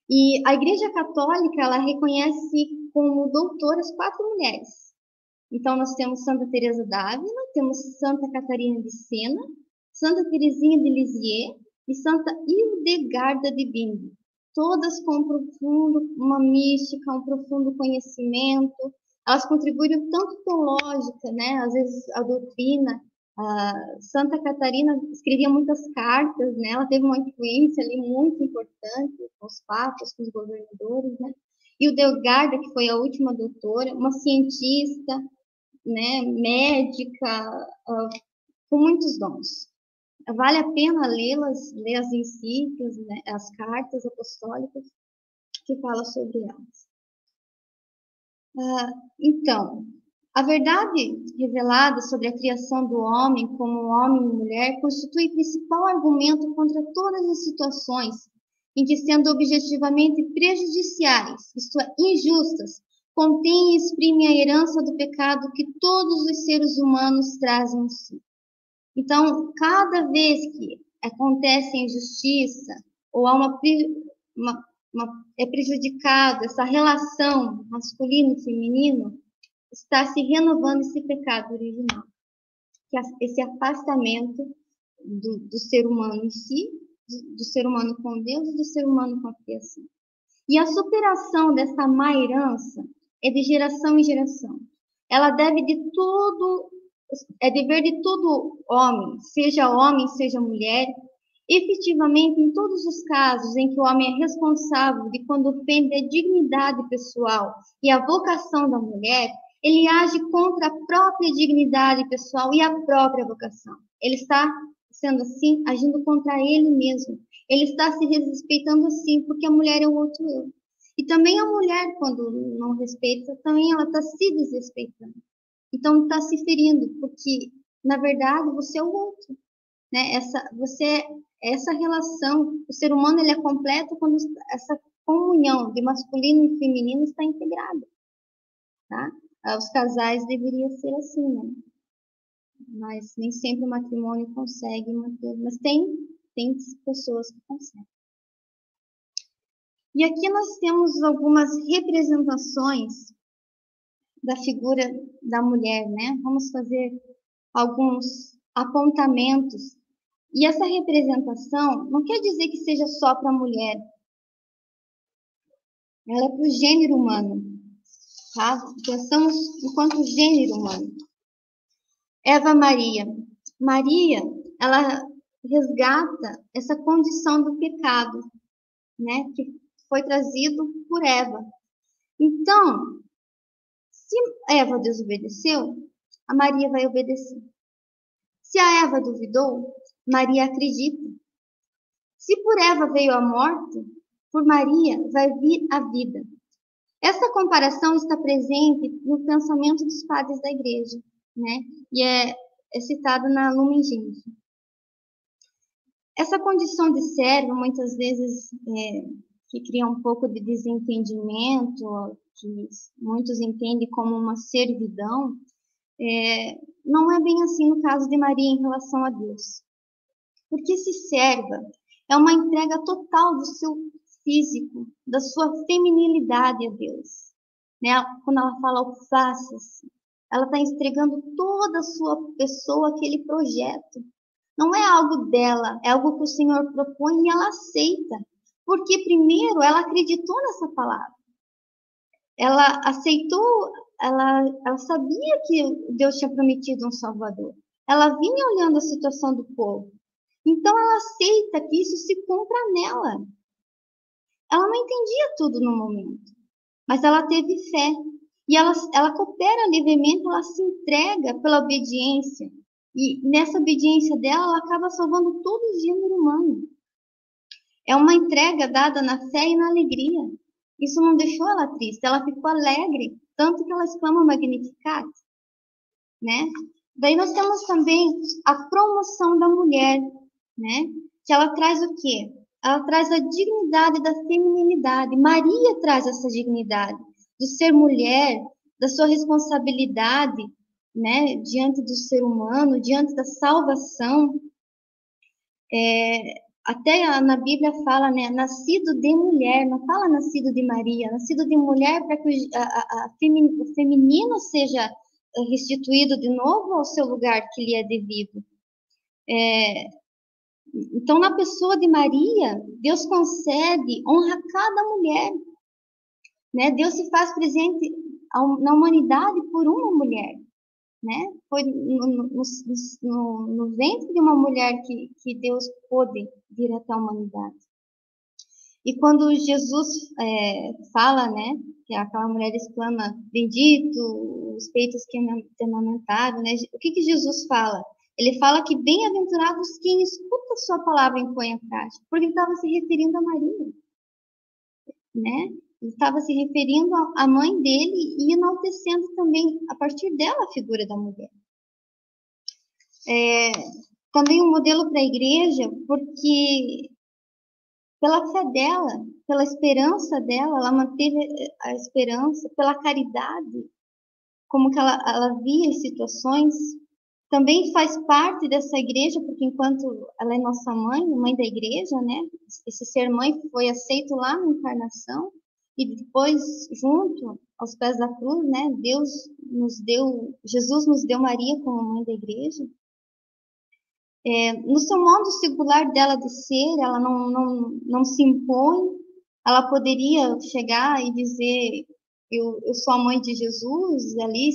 E a Igreja Católica, ela reconhece como doutoras quatro mulheres. Então, nós temos Santa Teresa d'Ávila, temos Santa Catarina de Sena, Santa Teresinha de Lisieux e Santa Hildegarda de Bingen. Todas com um profundo, uma mística, um profundo conhecimento. Elas contribuíram tanto teológica, né? Às vezes a doutrina, Santa Catarina escrevia muitas cartas, né? Ela teve uma influência ali muito importante com os papas, com os governadores, né? E o Delgarda, que foi a última doutora, uma cientista, né, médica, uh, com muitos dons. Vale a pena lê-las, ler as encíclicas, né, as cartas apostólicas que falam sobre elas. Uh, então, a verdade revelada sobre a criação do homem como homem e mulher constitui o principal argumento contra todas as situações em que, sendo objetivamente prejudiciais, isto é, injustas, contém e exprime a herança do pecado que todos os seres humanos trazem em si. Então, cada vez que acontece a injustiça ou há uma, uma, uma é prejudicado essa relação masculino e feminino, está se renovando esse pecado original, que é esse afastamento do, do ser humano em si, do, do, ser humano com Deus e do ser humano com a criação. E a superação dessa má herança é de geração em geração. Ela deve de todo, é dever de todo homem, seja homem, seja mulher, efetivamente em todos os casos em que o homem é responsável de quando ofende a dignidade pessoal e a vocação da mulher, ele age contra a própria dignidade pessoal e a própria vocação. Ele está, sendo assim, agindo contra ele mesmo. Ele está se respeitando assim, porque a mulher é o outro eu. E também a mulher, quando não respeita, também ela está se desrespeitando. Então, está se ferindo, porque, na verdade, você é o outro. Né? Essa, você, essa relação, o ser humano ele é completo quando essa comunhão de masculino e feminino está integrada. Tá? Os casais deveria ser assim, né? Mas nem sempre o matrimônio consegue manter, mas tem, tem pessoas que conseguem. E aqui nós temos algumas representações da figura da mulher, né? Vamos fazer alguns apontamentos. E essa representação não quer dizer que seja só para a mulher. Ela é para o gênero humano tá? Pensamos enquanto gênero humano. Eva Maria. Maria, ela resgata essa condição do pecado, né? Que foi trazido por Eva. Então, se Eva desobedeceu, a Maria vai obedecer. Se a Eva duvidou, Maria acredita. Se por Eva veio a morte, por Maria vai vir a vida. Essa comparação está presente no pensamento dos padres da igreja, né? E é, é citada na Lumen Gentium. Essa condição de servo, muitas vezes, é, que cria um pouco de desentendimento, que muitos entendem como uma servidão, é, não é bem assim no caso de Maria em relação a Deus. Porque se serva é uma entrega total do seu físico, da sua feminilidade a Deus. Né? Quando ela fala o faça-se, ela está entregando toda a sua pessoa aquele projeto. Não é algo dela, é algo que o Senhor propõe e ela aceita. Porque primeiro ela acreditou nessa palavra. Ela aceitou, ela, ela sabia que Deus tinha prometido um Salvador. Ela vinha olhando a situação do povo. Então ela aceita que isso se cumpra nela. Ela não entendia tudo no momento, mas ela teve fé. E ela, ela coopera livremente, ela se entrega pela obediência. E nessa obediência dela, ela acaba salvando todo o gênero humano. É uma entrega dada na fé e na alegria. Isso não deixou ela triste, ela ficou alegre, tanto que ela exclama Magnificat. Né? Daí nós temos também a promoção da mulher, né? Que ela traz o quê? Ela traz a dignidade da feminilidade. Maria traz essa dignidade de ser mulher, da sua responsabilidade, né, diante do ser humano, diante da salvação. É, até na Bíblia fala, né, nascido de mulher, não fala nascido de Maria, nascido de mulher para que a, a, a o feminino seja restituído de novo ao seu lugar que lhe é devido. É, então, na pessoa de Maria, Deus concede honra a cada mulher. Né? Deus se faz presente na humanidade por uma mulher. Né? Foi no, no, no, no ventre de uma mulher que, que Deus pôde vir até a humanidade. E quando Jesus é, fala, né, que aquela mulher exclama, bendito os peitos que amamentaram, né? O que, que Jesus fala? Ele fala que bem-aventurados quem escuta a sua palavra e põe em prática, porque ele estava se referindo a Maria, né? Ele estava se referindo à mãe dele e enaltecendo também, a partir dela, a figura da mulher. É, também um modelo para a igreja, porque pela fé dela, pela esperança dela, ela manteve a esperança, pela caridade, como que ela, ela via as situações, também faz parte dessa igreja, porque enquanto ela é nossa mãe, mãe da igreja, né? Esse ser mãe foi aceito lá na encarnação e depois junto aos pés da cruz, né? Deus nos deu, Jesus nos deu Maria como mãe da igreja. É, no seu modo singular dela de ser, ela não, não, não se impõe, ela poderia chegar e dizer: Eu, eu sou a mãe de Jesus, ali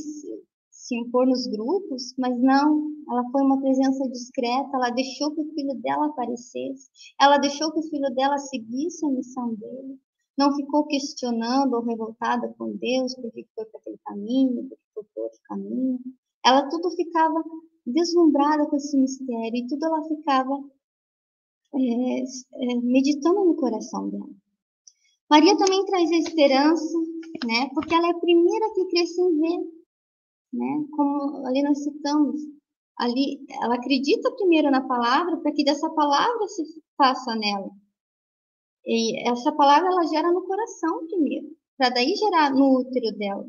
se, impor nos grupos, mas não, ela foi uma presença discreta, ela deixou que o filho dela aparecesse, ela deixou que o filho dela seguisse a missão dele, não ficou questionando ou revoltada com Deus porque foi para aquele caminho, porque foi para outro caminho. Ela tudo ficava deslumbrada com esse mistério e tudo ela ficava é, é, meditando no coração dela. Maria também traz a esperança, né? Porque ela é a primeira que cresce em ver, né? Como ali nós citamos, ali ela acredita primeiro na palavra para que dessa palavra se faça nela. E essa palavra ela gera no coração primeiro, para daí gerar no útero dela.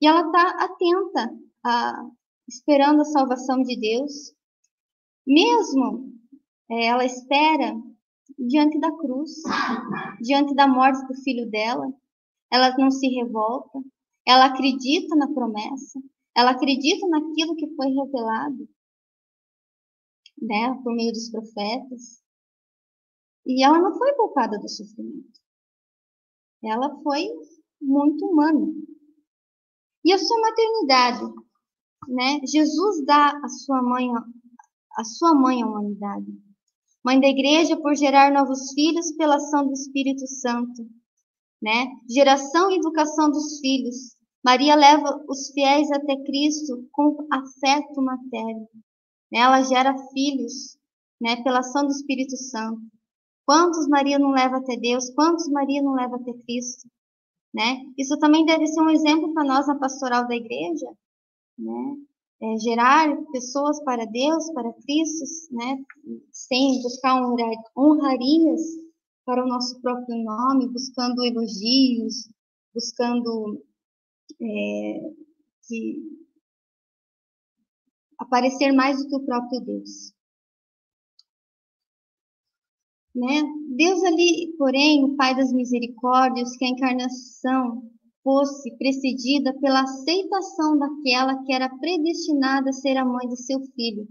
E ela está atenta a, esperando a salvação de Deus, mesmo é, ela espera diante da cruz, diante da morte do filho dela, ela não se revolta, ela acredita na promessa, ela acredita naquilo que foi revelado, né, por meio dos profetas. E ela não foi poupada do sofrimento. Ela foi muito humana. E a sua maternidade né? Jesus dá a sua mãe a sua mãe à humanidade. Mãe da igreja por gerar novos filhos pela ação do Espírito Santo, né? Geração e educação dos filhos. Maria leva os fiéis até Cristo com afeto materno. Né? Ela gera filhos, né? Pela ação do Espírito Santo. Quantos Maria não leva até Deus? Quantos Maria não leva até Cristo? Né? Isso também deve ser um exemplo para nós na pastoral da igreja, né? É, gerar pessoas para Deus, para Cristo, né? Sem buscar honrarias para o nosso próprio nome, buscando elogios, buscando é, que aparecer mais do que o próprio Deus. Né? Deus ali, porém, o Pai das misericórdias, que a encarnação fosse precedida pela aceitação daquela que era predestinada a ser a mãe de seu filho,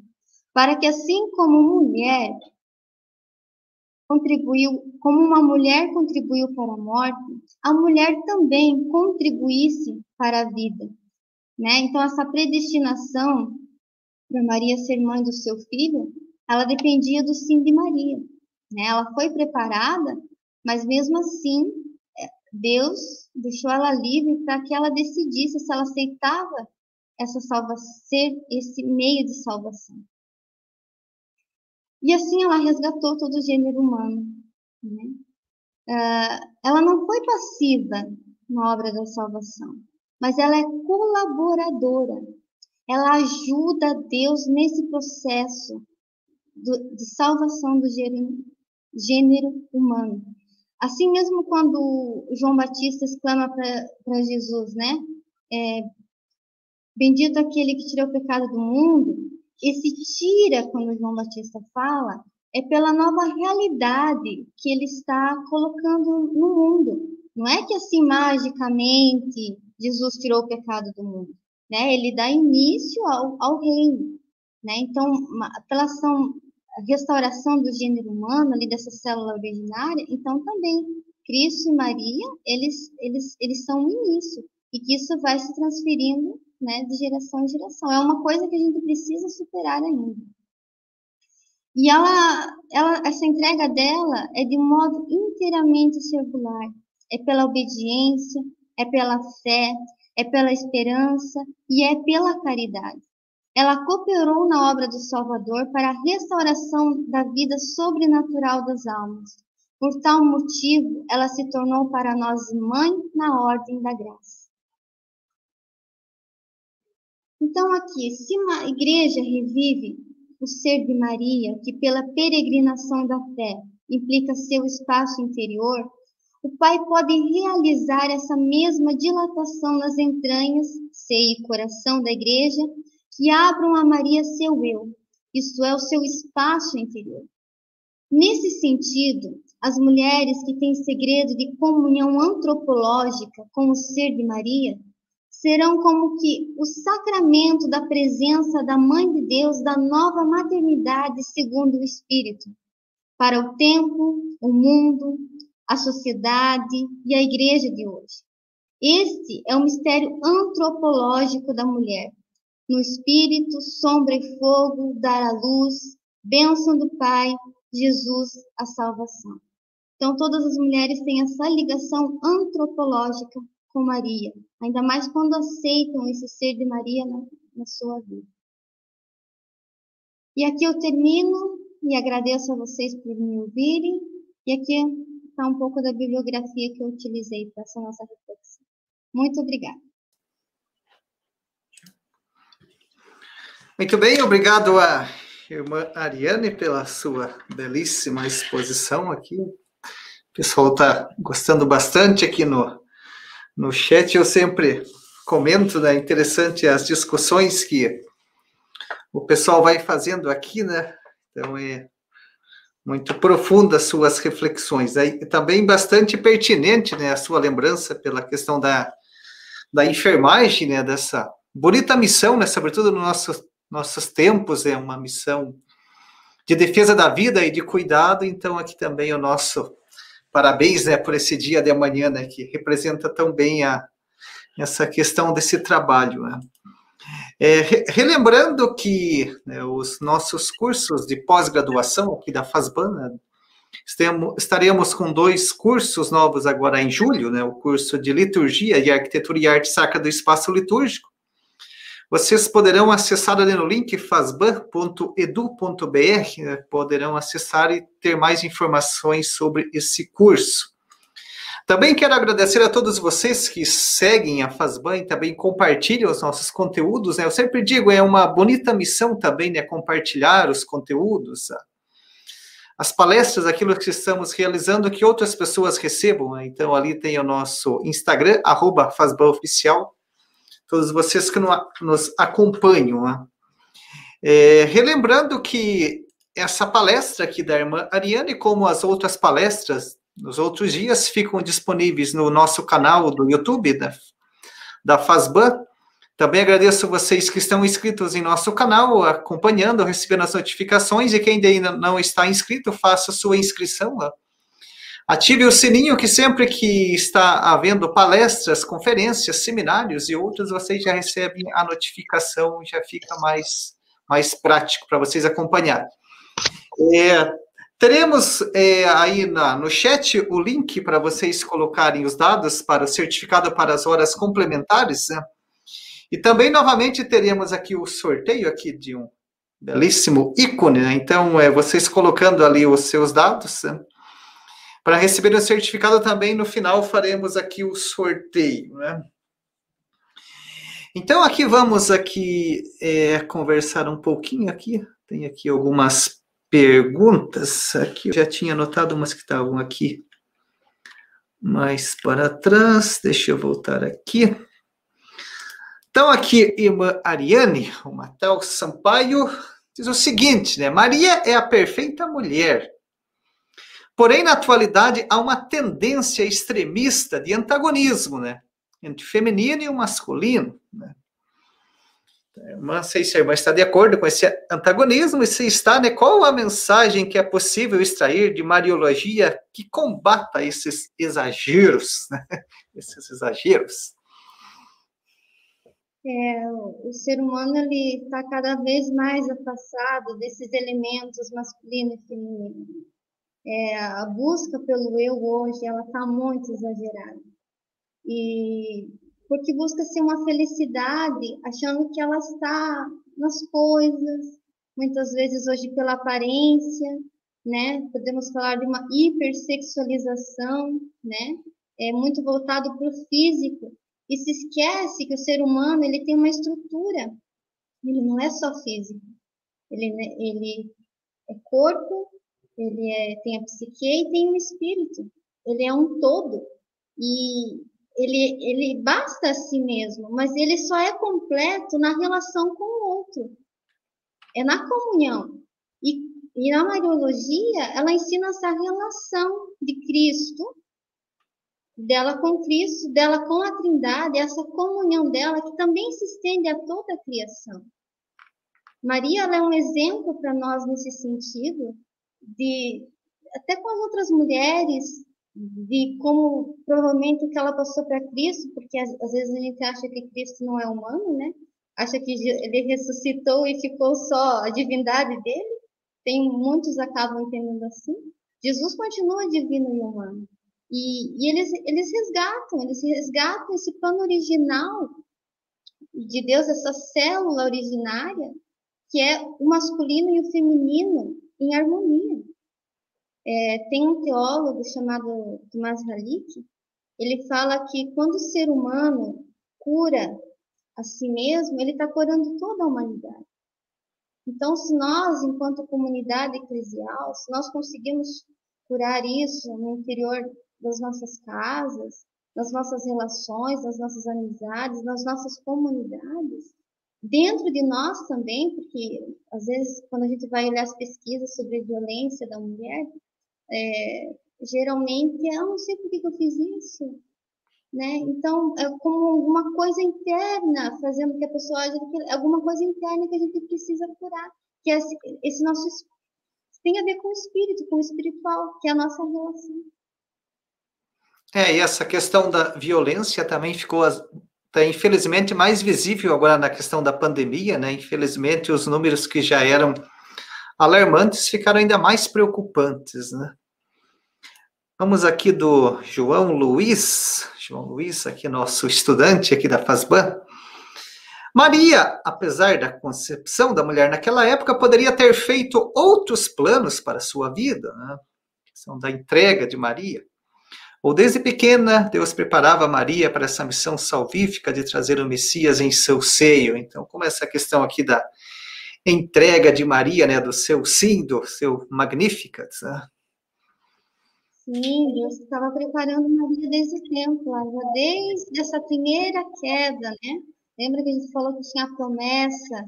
para que assim como mulher contribuiu, como uma mulher contribuiu para a morte, a mulher também contribuísse para a vida, né? Então essa predestinação para Maria ser mãe do seu filho, ela dependia do sim de Maria, né? Ela foi preparada, mas mesmo assim Deus deixou ela livre para que ela decidisse se ela aceitava essa salvação, esse meio de salvação. E assim ela resgatou todo o gênero humano. Né? Uh, ela não foi passiva na obra da salvação, mas ela é colaboradora. Ela ajuda Deus nesse processo do, de salvação do gênero, gênero humano. Assim mesmo quando João Batista exclama para Jesus, né? É, Bendito aquele que tirou o pecado do mundo. Esse tira, quando João Batista fala, é pela nova realidade que ele está colocando no mundo. Não é que assim magicamente Jesus tirou o pecado do mundo, né? Ele dá início ao, ao reino, né? Então, pela ação restauração do gênero humano, ali dessa célula originária, então também Cristo e Maria, eles, eles, eles são o início, e que isso vai se transferindo né, de geração em geração. É uma coisa que a gente precisa superar ainda. E ela, ela, essa entrega dela é de modo inteiramente circular. É pela obediência, é pela fé, é pela esperança e é pela caridade. Ela cooperou na obra do Salvador para a restauração da vida sobrenatural das almas. Por tal motivo, ela se tornou para nós mãe na ordem da graça. Então, aqui, se a igreja revive o ser de Maria, que pela peregrinação da fé implica seu espaço interior, o Pai pode realizar essa mesma dilatação nas entranhas, seio e coração da igreja, que abram a Maria seu eu, isto é, o seu espaço interior. Nesse sentido, as mulheres que têm segredo de comunhão antropológica com o ser de Maria serão como que o sacramento da presença da Mãe de Deus da nova maternidade segundo o Espírito, para o tempo, o mundo, a sociedade e a igreja de hoje. Este é o mistério antropológico da mulher. No espírito, sombra e fogo, dar a luz, bênção do Pai, Jesus, a salvação. Então, todas as mulheres têm essa ligação antropológica com Maria, ainda mais quando aceitam esse ser de Maria na, na sua vida. E aqui eu termino e agradeço a vocês por me ouvirem. E aqui está um pouco da bibliografia que eu utilizei para essa nossa reflexão. Muito obrigada. Muito bem, obrigado a irmã Ariane pela sua belíssima exposição aqui. O pessoal está gostando bastante aqui no, no chat. Eu sempre comento, né? Interessante as discussões que o pessoal vai fazendo aqui, né? Então é muito profunda as suas reflexões. Aí também bastante pertinente, né, a sua lembrança pela questão da, da enfermagem, né, dessa bonita missão, né, sobretudo nos nossos, nossos tempos, é uma missão de defesa da vida e de cuidado, então aqui também o nosso parabéns, né, por esse dia de amanhã, né, que representa tão bem a, essa questão desse trabalho, né. É, relembrando que né, os nossos cursos de pós-graduação aqui da FASBAN, né, estaremos com dois cursos novos agora em julho, né, o curso de Liturgia e Arquitetura e Arte Sacra do Espaço Litúrgico. Vocês poderão acessar ali no link fasban.edu.br, né, poderão acessar e ter mais informações sobre esse curso. Também quero agradecer a todos vocês que seguem a Fazban e também compartilham os nossos conteúdos. Né? Eu sempre digo, é uma bonita missão também, né? Compartilhar os conteúdos, as palestras, aquilo que estamos realizando, que outras pessoas recebam. Né? Então, ali tem o nosso Instagram, arroba Oficial. Todos vocês que nos acompanham. Né? É, relembrando que essa palestra aqui da irmã Ariane, como as outras palestras nos outros dias ficam disponíveis no nosso canal do YouTube da, da Fazban. Também agradeço vocês que estão inscritos em nosso canal, acompanhando, recebendo as notificações, e quem ainda não está inscrito, faça sua inscrição lá. Ative o sininho que sempre que está havendo palestras, conferências, seminários e outros, vocês já recebem a notificação, já fica mais, mais prático para vocês acompanharem. É, Teremos é, aí na, no chat o link para vocês colocarem os dados para o certificado para as horas complementares, né? E também, novamente, teremos aqui o sorteio aqui de um belíssimo ícone, né? Então, é, vocês colocando ali os seus dados, né? Para receber o certificado também, no final, faremos aqui o sorteio, né? Então, aqui vamos aqui é, conversar um pouquinho aqui. Tem aqui algumas perguntas. Aqui eu já tinha anotado umas que estavam aqui mais para trás. Deixa eu voltar aqui. Então, aqui, irmã Ariane, o Matel Sampaio, diz o seguinte, né? Maria é a perfeita mulher. Porém, na atualidade, há uma tendência extremista de antagonismo, né? Entre o feminino e o masculino, né? Não sei se a irmã está de acordo com esse antagonismo e se está, né, qual a mensagem que é possível extrair de Mariologia que combata esses exageros, né? esses exageros? É, o ser humano ele está cada vez mais afastado desses elementos masculino e feminino. É, a busca pelo eu hoje ela está muito exagerada. E porque busca ser uma felicidade, achando que ela está nas coisas, muitas vezes hoje pela aparência, né? Podemos falar de uma hipersexualização, né? É muito voltado para o físico e se esquece que o ser humano ele tem uma estrutura, ele não é só físico, ele, né, ele é corpo, ele é, tem a psique e tem o espírito, ele é um todo e ele, ele basta a si mesmo, mas ele só é completo na relação com o outro, é na comunhão. E, e na Mariologia, ela ensina essa relação de Cristo, dela com Cristo, dela com a Trindade, essa comunhão dela que também se estende a toda a criação. Maria é um exemplo para nós nesse sentido, de até com as outras mulheres, de como provavelmente o que ela passou para Cristo, porque às, às, vezes a gente acha que Cristo não é humano, né? Acha que ele ressuscitou e ficou só a divindade dele. Tem muitos acabam entendendo assim. Jesus continua divino e humano. E, e eles, eles resgatam, eles resgatam esse plano original de Deus, essa célula originária, que é o masculino e o feminino em harmonia. É, tem um teólogo chamado Tomás Halik, ele fala que quando o ser humano cura a si mesmo, ele está curando toda a humanidade. Então, se nós, enquanto comunidade eclesial, se nós conseguimos curar isso no interior das nossas casas, nas nossas relações, nas nossas amizades, nas nossas comunidades, dentro de nós também, porque às vezes quando a gente vai olhar as pesquisas sobre violência da mulher, é, geralmente, eu não sei por que, eu fiz isso, né? Então, é como alguma coisa interna, fazendo que a pessoa alguma coisa interna que a gente precisa curar, que é esse, esse nosso tem a ver com o espírito, com o espiritual, que é a nossa relação. É, e essa questão da violência também ficou, tá, infelizmente, mais visível agora na questão da pandemia, né? Infelizmente, os números que já eram alarmantes ficaram ainda mais preocupantes, né? Vamos aqui do João Luiz, João Luiz, aqui nosso estudante aqui da FASBAN. Maria, apesar da concepção da mulher naquela época, poderia ter feito outros planos para a sua vida, né? São da entrega de Maria. Ou desde pequena, Deus preparava Maria para essa missão salvífica de trazer o Messias em seu seio. Então, como essa questão aqui da entrega de Maria, né, do seu sim, do seu Magnificat. Né? Sim, Deus estava preparando Maria desde o tempo, desde essa primeira queda, né? Lembra que a gente falou que tinha a promessa,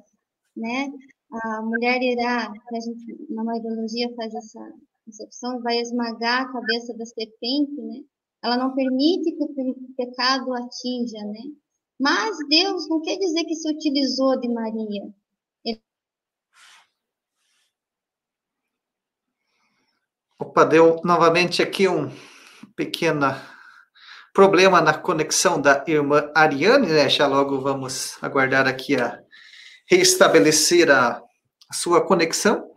né? A mulher irá, a gente na mariologia faz essa concepção, vai esmagar a cabeça da serpente, né? Ela não permite que o pecado atinja, né? Mas Deus não quer dizer que se utilizou de Maria. Opa, deu novamente aqui um pequeno problema na conexão da irmã Ariane, né? Já logo vamos aguardar aqui a restabelecer a, a sua conexão.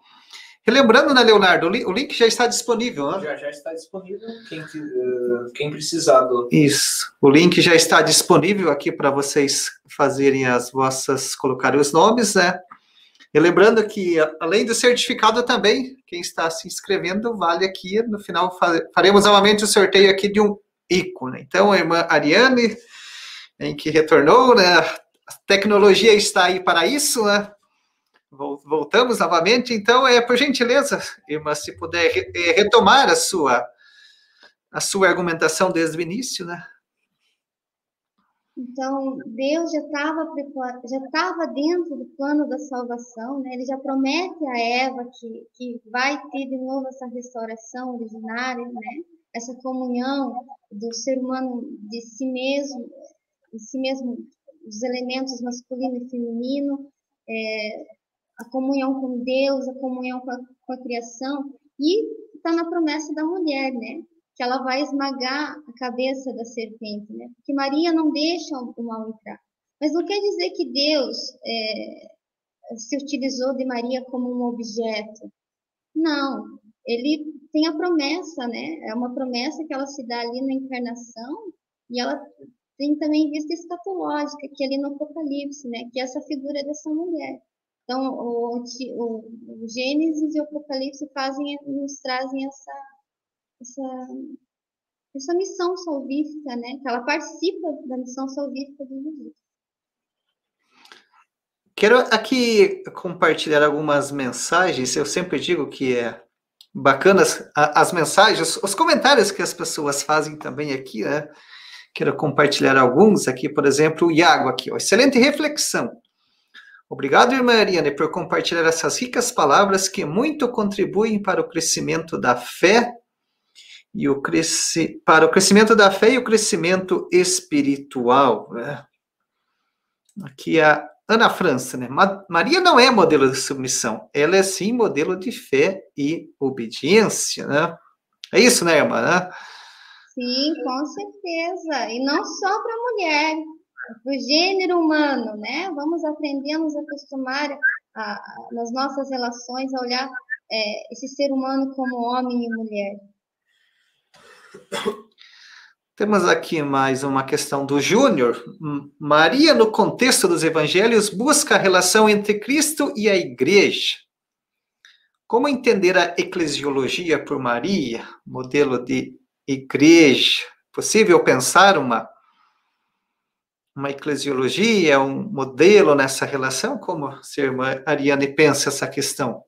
Relembrando, né, Leonardo, o link já está disponível, né? Já, já está disponível, quem, uh, quem precisar do... Isso, o link já está disponível aqui para vocês fazerem as vossas, colocarem os nomes, né? E lembrando que, além do certificado também, quem está se inscrevendo, vale aqui, no final faremos novamente o sorteio aqui de um ícone. Então, a irmã Ariane, em que retornou, né? A tecnologia está aí para isso, né? Voltamos novamente, então, é por gentileza, irmã, se puder retomar a sua a sua argumentação desde o início, né? Então, Deus já estava já estava dentro do plano da salvação, né? Ele já promete a Eva que, que vai ter de novo essa restauração originária, né? Essa comunhão do ser humano de si mesmo, de si mesmo, os elementos masculino e feminino, é, a comunhão com Deus, a comunhão com a, com a criação, e está na promessa da mulher, né? que ela vai esmagar a cabeça da serpente, né? Porque Maria não deixa o mal entrar. Mas não quer dizer que Deus é, se utilizou de Maria como um objeto. Não, ele tem a promessa, né? É uma promessa que ela se dá ali na encarnação e ela tem também vista escatológica, que é ali no Apocalipse, né? Que é essa figura dessa mulher. Então, o, o, o Gênesis e o Apocalipse fazem, nos trazem essa, essa, essa missão salvífica, né? Que ela participa da missão salvífica do Jesus. Quero aqui compartilhar algumas mensagens. Eu sempre digo que é bacana as, as mensagens, os comentários que as pessoas fazem também aqui, né? Quero compartilhar alguns aqui, por exemplo, o Iago aqui, ó, excelente reflexão. Obrigado, irmã Ariane, por compartilhar essas ricas palavras que muito contribuem para o crescimento da fé e o cresci... para o crescimento da fé e o crescimento espiritual. Né? Aqui a Ana França, né? Maria não é modelo de submissão, ela é sim modelo de fé e obediência, né? É isso, né, irmã? Né? Sim, com certeza. E não só para mulher, o gênero humano, né? Vamos aprender a nos acostumar a, a, nas nossas relações a olhar é, esse ser humano como homem e mulher. Temos aqui mais uma questão do Júnior. Maria, no contexto dos evangelhos, busca a relação entre Cristo e a igreja. Como entender a eclesiologia por Maria, modelo de igreja? Possível pensar uma uma eclesiologia, um modelo nessa relação? Como a irmã Ariane pensa essa questão?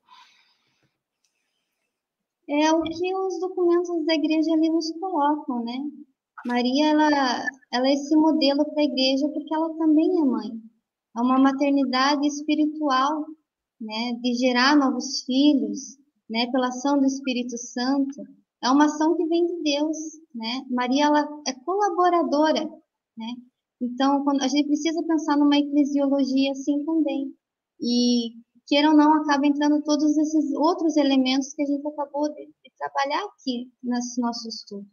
É o que os documentos da igreja ali nos colocam, né? Maria, ela, ela é esse modelo para a igreja porque ela também é mãe. É uma maternidade espiritual, né? De gerar novos filhos, né? Pela ação do Espírito Santo. É uma ação que vem de Deus, né? Maria, ela é colaboradora, né? Então, quando, a gente precisa pensar numa eclesiologia assim também. E, queira ou não, acaba entrando todos esses outros elementos que a gente acabou de, de trabalhar aqui nesse nosso estudo.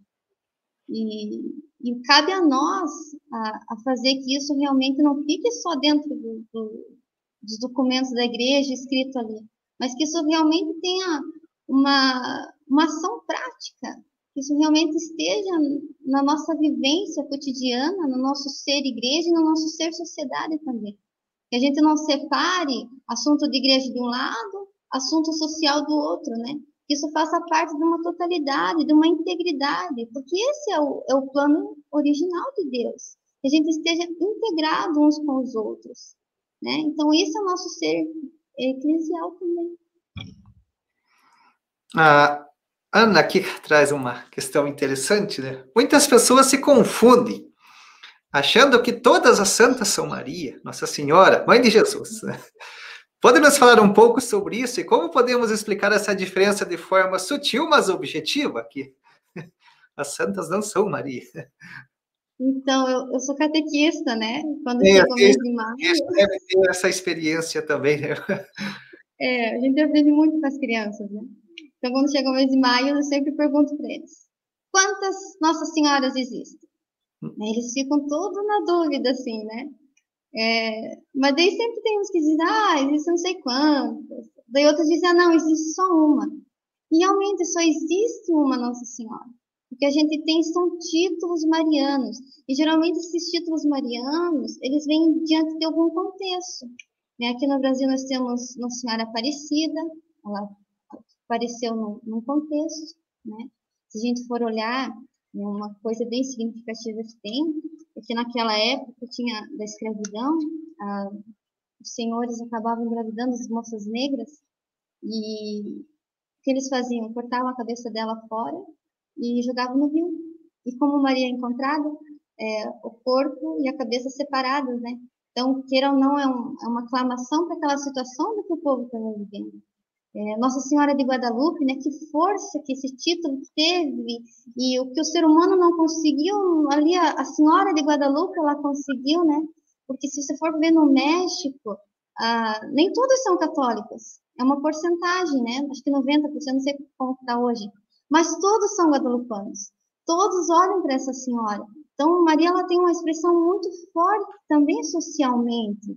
E, e cabe a nós a, a, fazer que isso realmente não fique só dentro do, do, dos documentos da igreja escrito ali, mas que isso realmente tenha uma, uma ação prática que isso realmente esteja na nossa vivência cotidiana, no nosso ser igreja e no nosso ser sociedade também. Que a gente não separe assunto de igreja de um lado, assunto social do outro, né? Que isso faça parte de uma totalidade, de uma integridade, porque esse é o, é o plano original de Deus. Que a gente esteja integrado uns com os outros, né? Então, esse é o nosso ser eclesial também. Ah, Ana aqui traz uma questão interessante, né? Muitas pessoas se confundem, achando que todas as santas são Maria, Nossa Senhora, Mãe de Jesus. Né? Pode nos falar um pouco sobre isso e como podemos explicar essa diferença de forma sutil, mas objetiva? Que as santas não são Maria. Então, eu, eu sou catequista, né? Quando é, chega o mês de maio. Deve ter essa experiência também, né? É, a gente aprende muito com as crianças, né? Então, quando chega o mês de maio, eu sempre pergunto para eles: quantas Nossas Senhoras existem? Hum. Eles ficam todos na dúvida, assim, né? É, mas daí sempre tem uns que dizem, ah, existe não sei quantas. Daí outros dizem, ah, não, existe só uma. E realmente só existe uma Nossa Senhora. O que a gente tem são títulos marianos. E geralmente esses títulos marianos, eles vêm diante de algum contexto. Né? Aqui no Brasil nós temos Nossa Senhora Aparecida, ela apareceu num, num contexto, né? Se a gente for olhar, uma coisa bem significativa que tem, é que naquela época tinha da escravidão, os senhores acabavam engravidando as moças negras e o que eles faziam? Cortavam a cabeça dela fora e jogavam no rio. E como Maria é encontrada, é, o corpo e a cabeça separados, né? Então, queira ou não, é, um, é uma aclamação para aquela situação do que o povo estava vivendo é, Nossa Senhora de Guadalupe, né? Que força que esse título teve e o que o ser humano não conseguiu ali a, a Senhora de Guadalupe ela conseguiu, né? Porque se você for ver no México, ah, nem todas são católicas, é uma porcentagem, né? Acho que 90%, não sei como está hoje, mas todos são guadalupanos, todos olham para essa Senhora. Então Maria ela tem uma expressão muito forte também socialmente,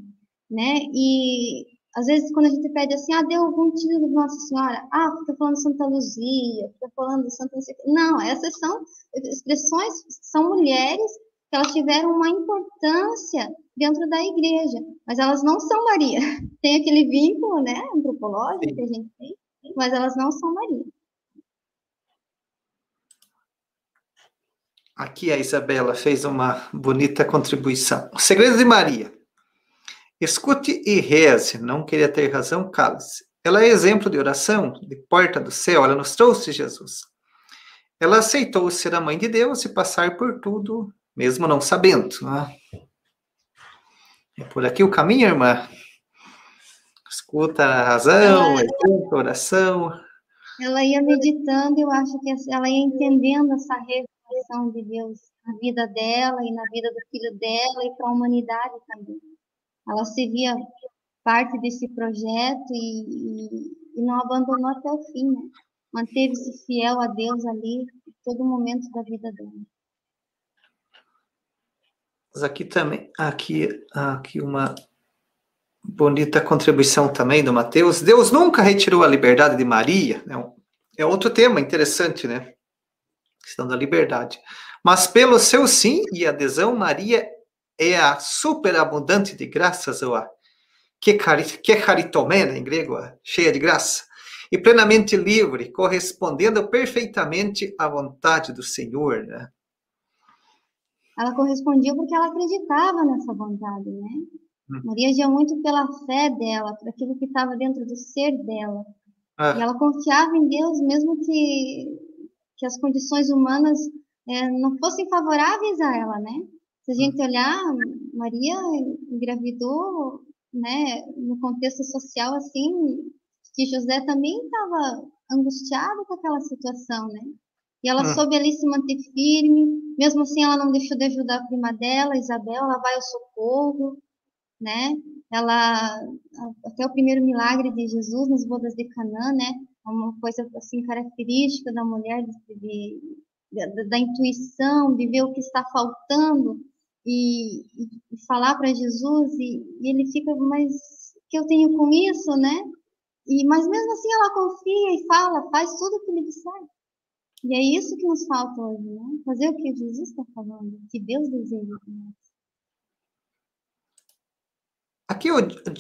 né? E às vezes, quando a gente pede assim, ah, deu algum título de Nossa Senhora, ah, fica falando Santa Luzia, fica falando Santa Não, essas são expressões, são mulheres que elas tiveram uma importância dentro da igreja, mas elas não são Maria. Tem aquele vínculo, né, antropológico Sim. que a gente tem, mas elas não são Maria. Aqui a Isabela fez uma bonita contribuição. O segredo de Maria. Escute e reze, não queria ter razão, cale-se. Ela é exemplo de oração, de porta do céu, ela nos trouxe Jesus. Ela aceitou ser a mãe de Deus e passar por tudo, mesmo não sabendo. Né? É por aqui o caminho, irmã. Escuta a razão, ela, a oração. Ela ia meditando, eu acho que ela ia entendendo essa revelação de Deus na vida dela e na vida do filho dela e para a humanidade também. Ela se via parte desse projeto e, e, não abandonou até o fim, né? Manteve-se fiel a Deus ali em todo momento da vida dela. Mas aqui também, aqui, aqui uma bonita contribuição também do Mateus. Deus nunca retirou a liberdade de Maria. É, é outro tema interessante, né? Questão da liberdade. Mas pelo seu sim e adesão, Maria é a superabundante de graças, ou a que, caritomena, em grego, cheia de graça, e plenamente livre, correspondendo perfeitamente à vontade do Senhor, né? ela correspondia porque ela acreditava nessa vontade, né? Hum. Maria agia muito pela fé dela, por aquilo que estava dentro do ser dela. Ah. E ela confiava em Deus, mesmo que, que as condições humanas é, não fossem favoráveis a ela, né? Se a gente hum. olhar, Maria engravidou, né, no contexto social assim, que José também estava angustiado com aquela situação, né? E ela hum. soube ali se manter firme, mesmo assim ela não deixou de ajudar a prima dela, Isabel, ela vai ao socorro, né? Ela, até o primeiro milagre de Jesus nas bodas de Canaã, né? É uma coisa assim característica da mulher, de, de, da, da, intuição, de ver o que está faltando e, e falar para Jesus e, e ele fica, mas que eu tenho com isso, né? E, mas mesmo assim ela confia e fala, faz tudo o que ele disser. E é isso que nos falta hoje, né? Fazer o que Jesus está falando, que Deus deseja de nós. Aqui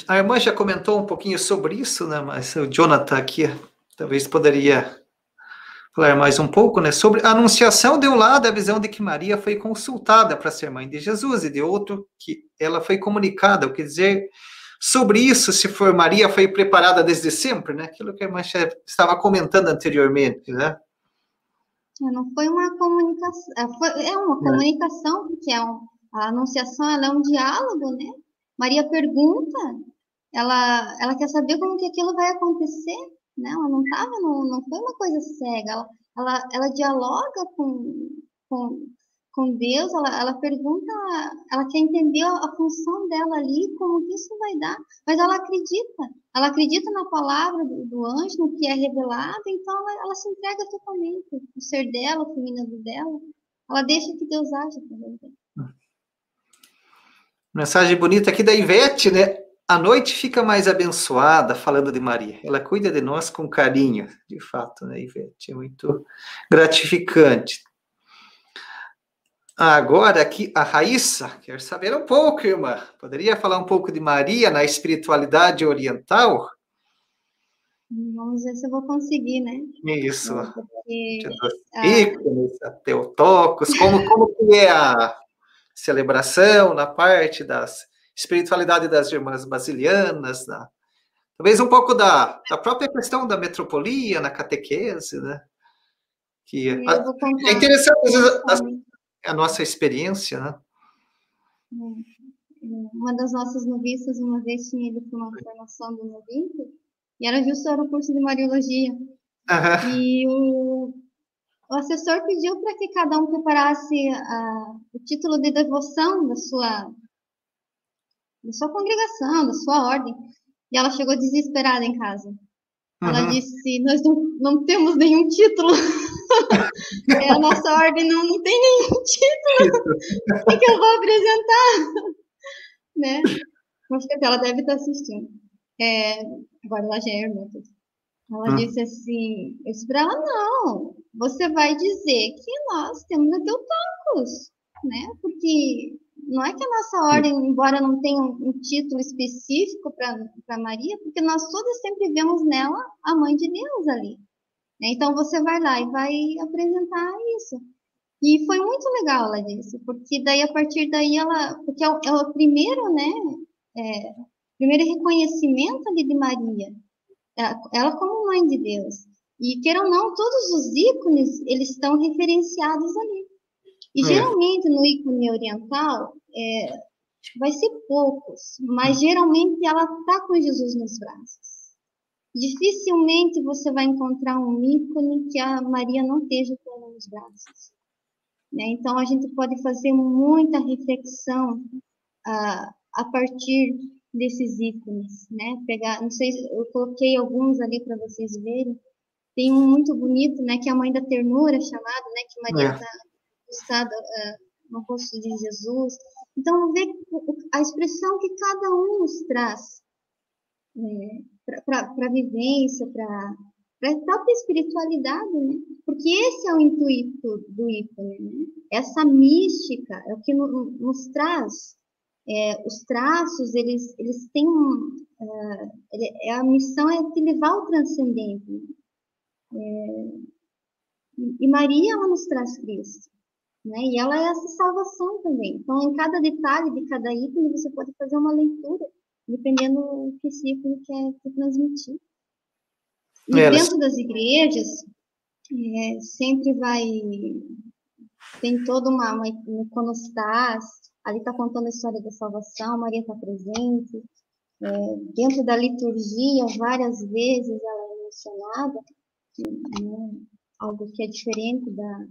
a irmã já comentou um pouquinho sobre isso, né? Mas o Jonathan aqui talvez poderia falar mais um pouco, né? Sobre a anunciação de um lado a visão de que Maria foi consultada para ser mãe de Jesus e de outro que ela foi comunicada, o que dizer sobre isso, se for Maria foi preparada desde sempre, né? Aquilo que a irmã estava comentando anteriormente, né? Não foi uma comunicação, é, foi, é uma é. comunicação, porque é um, a anunciação é um diálogo, né? Maria pergunta, ela, ela quer saber como que aquilo vai acontecer, né? Ela não estava, não, não foi uma coisa cega, ela, ela, ela dialoga com, com, com Deus, ela, ela pergunta, ela quer entender a função dela ali, como que isso vai dar, mas ela acredita, ela acredita na palavra do, do anjo, no que é revelado, então ela, ela, se entrega totalmente, o ser dela, o feminino dela, ela deixa que Deus age também. Mensagem bonita aqui da Ivete, né? A noite fica mais abençoada falando de Maria. Ela cuida de nós com carinho, de fato, né, Ivete? É muito gratificante. Agora aqui a Raíssa quer saber um pouco, irmã. Poderia falar um pouco de Maria na espiritualidade oriental? Vamos ver se eu vou conseguir, né? Isso. Porque, ícones, ah, Teotocos, como, como que é a celebração na parte da espiritualidade das irmãs basilianas, da, talvez um pouco da, da própria questão da metropolia na catequese, né? Que, a, é interessante, as, é a nossa experiência, né? Uma das nossas noviças, uma vez, tinha ido para uma formação do novinho, e era justo era o curso de Mariologia. Uhum. E o, o assessor pediu para que cada um preparasse a, o título de devoção da sua, da sua congregação, da sua ordem. E ela chegou desesperada em casa. Ela uhum. disse: Nós não, não temos nenhum título. é, a nossa ordem não, não tem nenhum título. O que eu vou apresentar? né? Acho que ela deve estar assistindo. É, agora ela já é irmã. Ela hum. disse assim: Eu disse para ela: Não, você vai dizer que nós temos a Teutocos. né? Porque não é que a nossa ordem, embora não tenha um, título específico para Maria, porque nós todas sempre vemos nela a mãe de Deus ali. Né? Então você vai lá e vai apresentar isso. E foi muito legal, ela disse, porque daí a partir daí ela, porque é o, é o primeiro, né, é, primeiro reconhecimento ali de Maria, ela como mãe de Deus. E queiram ou não, todos os ícones, eles estão referenciados ali. E é. geralmente no ícone oriental, é, vai ser poucos, mas geralmente ela está com Jesus nos braços. Dificilmente você vai encontrar um ícone que a Maria não esteja com ela nos braços. Né? Então a gente pode fazer muita reflexão uh, a partir desses ícones, né? Pegar, não sei, eu coloquei alguns ali para vocês verem. Tem um muito bonito, né, que é a mãe da ternura chamado, né, que Maria está é. uh, no rosto de Jesus. Então, ver a expressão que cada um nos traz é, para a vivência, para a própria espiritualidade, né? Porque esse é o intuito do ícone, né? Essa mística é o que nos traz é, os traços, eles, eles têm um, é, a missão é te levar ao transcendente. Né? É, e Maria, ela nos traz Cristo. Né? E ela é essa salvação também. Então, em cada detalhe de cada ícone, você pode fazer uma leitura, dependendo do que ícone quer, transmitir. E é, dentro das igrejas, é, sempre vai. Tem toda uma, uma iconostase, ali está contando a história da salvação, Maria está presente. É, dentro da liturgia, várias vezes ela é mencionada, né? algo que é diferente da,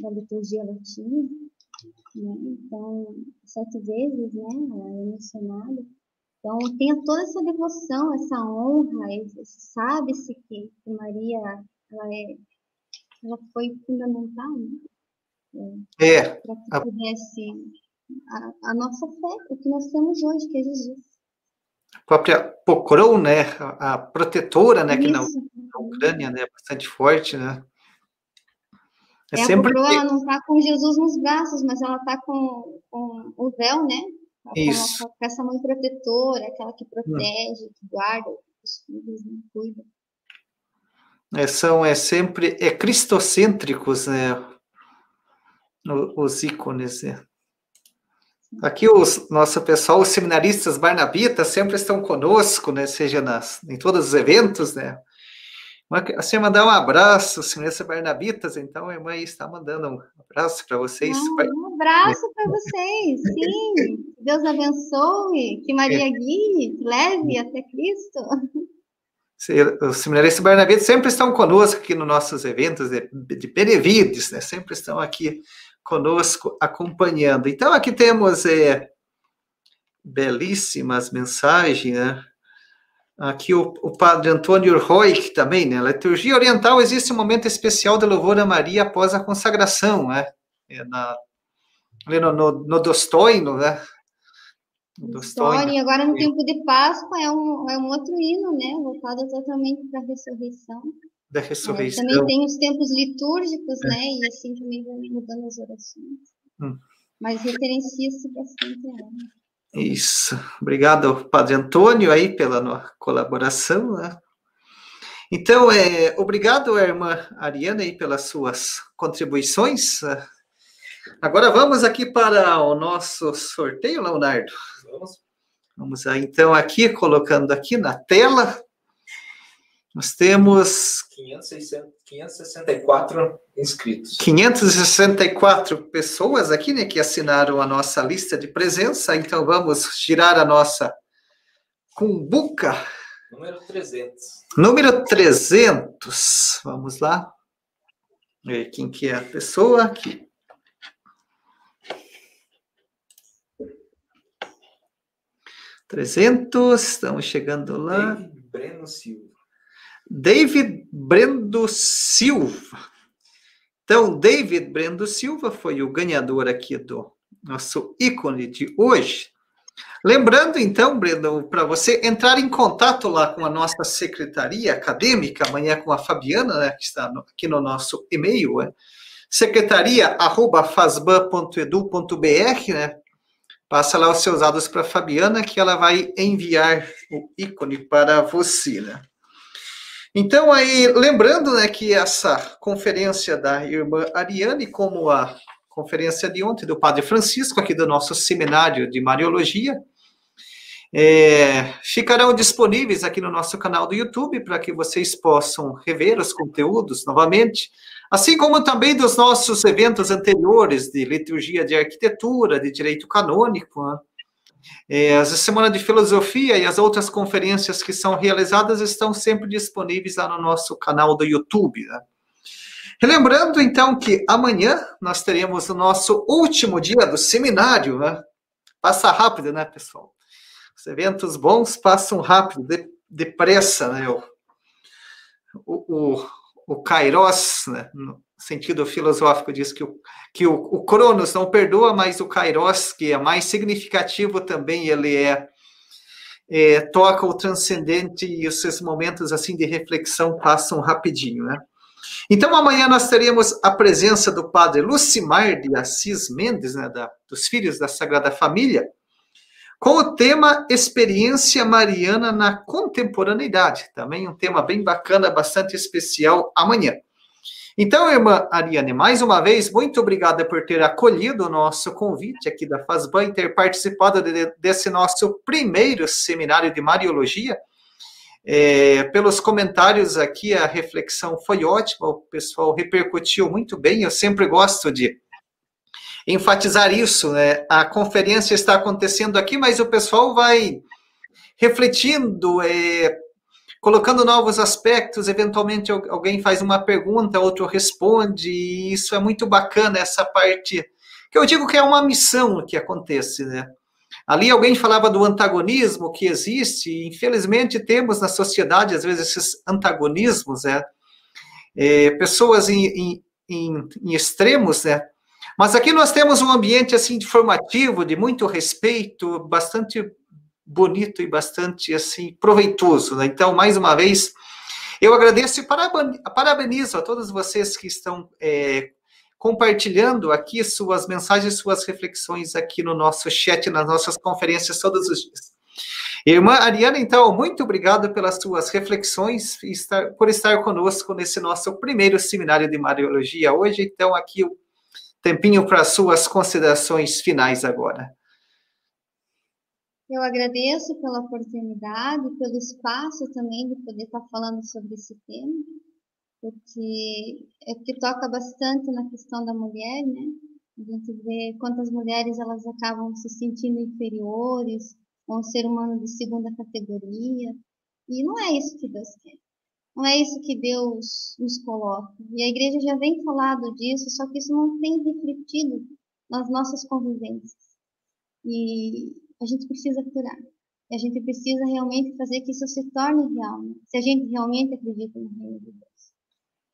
da liturgia latina. Né? Então, sete vezes, né, ela é mencionada. Então, tem toda essa devoção, essa honra, sabe-se que, Maria, ela, é, ela foi fundamental, né? É. é. Para que pudesse a, a, nossa fé, o que nós temos hoje, que é Jesus. A própria Pocron, né, a, a protetora, né, Isso. que na, na Ucrânia, né, bastante forte, né? É, é sempre... a ela não está com Jesus nos braços, mas ela está com, com o véu, né? Isso. Com essa mãe protetora, aquela que protege, que guarda os filhos, né? cuida. É, são é sempre é cristocêntricos, né? Os ícones, né? Aqui os nosso pessoal, os seminaristas barnabitas sempre estão conosco, né? Seja nas, em todos os eventos, né? Você mandar um abraço, senhorita Barnabitas, então a irmã está mandando um abraço para vocês. um abraço para vocês, sim. Deus abençoe, que Maria é. guie, leve até Cristo. Os seminaristas Barnabitas sempre estão conosco aqui nos nossos eventos de, de Benevides, né? Sempre estão aqui conosco acompanhando. Então aqui temos é, belíssimas mensagens, né? Aqui o, o padre Antônio Roig também, né? Na liturgia oriental existe um momento especial de louvor a Maria após a consagração, né? É na, no, no, no Dostoino, né? Dostoino. agora no tempo de Páscoa é um, é um outro hino, né? Voltado totalmente para a ressurreição. Da ressurreição. É, também tem os tempos litúrgicos, é. né? E assim também vai mudando as orações. Hum. Mas referencia-se bastante a ela. Isso. Obrigado, Padre Antônio, aí pela colaboração. Né? Então, é, obrigado, irmã Ariana, aí, pelas suas contribuições. Agora vamos aqui para o nosso sorteio, Leonardo. Vamos. Vamos aí, então, aqui, colocando aqui na tela, nós temos 564 inscritos. 564 pessoas aqui, né, que assinaram a nossa lista de presença. Então vamos girar a nossa cumbuca. Número 300. Número 300. Vamos lá. Ver quem que é a pessoa aqui. Trezentos, estamos chegando lá. Breno Silva. David Brendo Silva. Então, David Brendo Silva foi o ganhador aqui do nosso ícone de hoje. Lembrando, então, Brendo, para você entrar em contato lá com a nossa secretaria acadêmica, amanhã com a Fabiana, né, que está no, aqui no nosso e-mail, né? secretaria@fasban.edu.br, né? Passa lá os seus dados para a Fabiana, que ela vai enviar o ícone para você, né? Então, aí, lembrando né, que essa conferência da irmã Ariane, como a conferência de ontem do Padre Francisco, aqui do nosso seminário de Mariologia, é, ficarão disponíveis aqui no nosso canal do YouTube para que vocês possam rever os conteúdos novamente, assim como também dos nossos eventos anteriores de liturgia de arquitetura, de direito canônico, né? É, as Semana de Filosofia e as outras conferências que são realizadas estão sempre disponíveis lá no nosso canal do YouTube. Né? Relembrando, então, que amanhã nós teremos o nosso último dia do seminário, né? Passa rápido, né, pessoal? Os eventos bons passam rápido, de, depressa, né? O, o, o Kairos, né? Sentido filosófico, diz que, o, que o, o Cronos não perdoa, mas o Kairos, que é mais significativo também, ele é, é toca o transcendente e esses momentos assim de reflexão passam rapidinho, né? Então, amanhã nós teremos a presença do padre Lucimar de Assis Mendes, né, da, dos Filhos da Sagrada Família, com o tema Experiência Mariana na Contemporaneidade. Também um tema bem bacana, bastante especial amanhã. Então, irmã Ariane, mais uma vez, muito obrigada por ter acolhido o nosso convite aqui da FASBAN e ter participado de, desse nosso primeiro seminário de Mariologia. É, pelos comentários aqui, a reflexão foi ótima, o pessoal repercutiu muito bem. Eu sempre gosto de enfatizar isso, né? A conferência está acontecendo aqui, mas o pessoal vai refletindo, é, colocando novos aspectos, eventualmente alguém faz uma pergunta, outro responde, e isso é muito bacana, essa parte, que eu digo que é uma missão que acontece, né? Ali alguém falava do antagonismo que existe, infelizmente temos na sociedade, às vezes, esses antagonismos, né? É, pessoas em, em, em, em extremos, né? Mas aqui nós temos um ambiente assim formativo, de muito respeito, bastante bonito e bastante assim proveitoso. Né? Então, mais uma vez, eu agradeço e parabenizo a todos vocês que estão é, compartilhando aqui suas mensagens, suas reflexões aqui no nosso chat, nas nossas conferências todos os dias. Irmã Ariana, então, muito obrigado pelas suas reflexões e por estar conosco nesse nosso primeiro seminário de Mariologia hoje. Então, aqui o tempinho para suas considerações finais agora. Eu agradeço pela oportunidade, pelo espaço também de poder estar falando sobre esse tema, porque é que toca bastante na questão da mulher, né? A gente vê quantas mulheres elas acabam se sentindo inferiores, ou um ser humano de segunda categoria, e não é isso que Deus quer. Não é isso que Deus nos coloca. E a igreja já vem falado disso, só que isso não tem refletido nas nossas convivências. E a gente precisa curar. E a gente precisa realmente fazer que isso se torne real. Né? Se a gente realmente acredita no reino de Deus.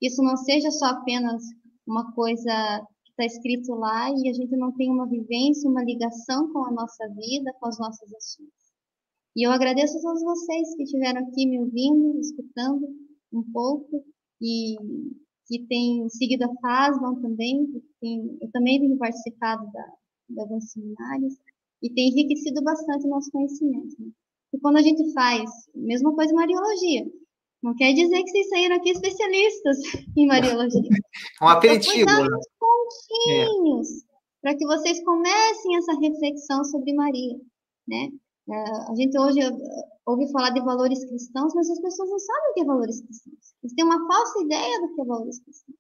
Isso não seja só apenas uma coisa que está escrito lá e a gente não tem uma vivência, uma ligação com a nossa vida, com as nossas ações. E eu agradeço a todos vocês que estiveram aqui me ouvindo, escutando um pouco e que tem seguido a FASBAN também, tem, eu também tenho participado de alguns seminários e tem enriquecido bastante o nosso conhecimento. Né? E quando a gente faz, mesma coisa em Mariologia, não quer dizer que vocês saíram aqui especialistas em Mariologia. Um aperitivo. Então, pontinhos, é. para que vocês comecem essa reflexão sobre Maria, né? Uh, a gente hoje ouve falar de valores cristãos, mas as pessoas não sabem o que é valores cristãos. Eles têm uma falsa ideia do que é valores cristãos.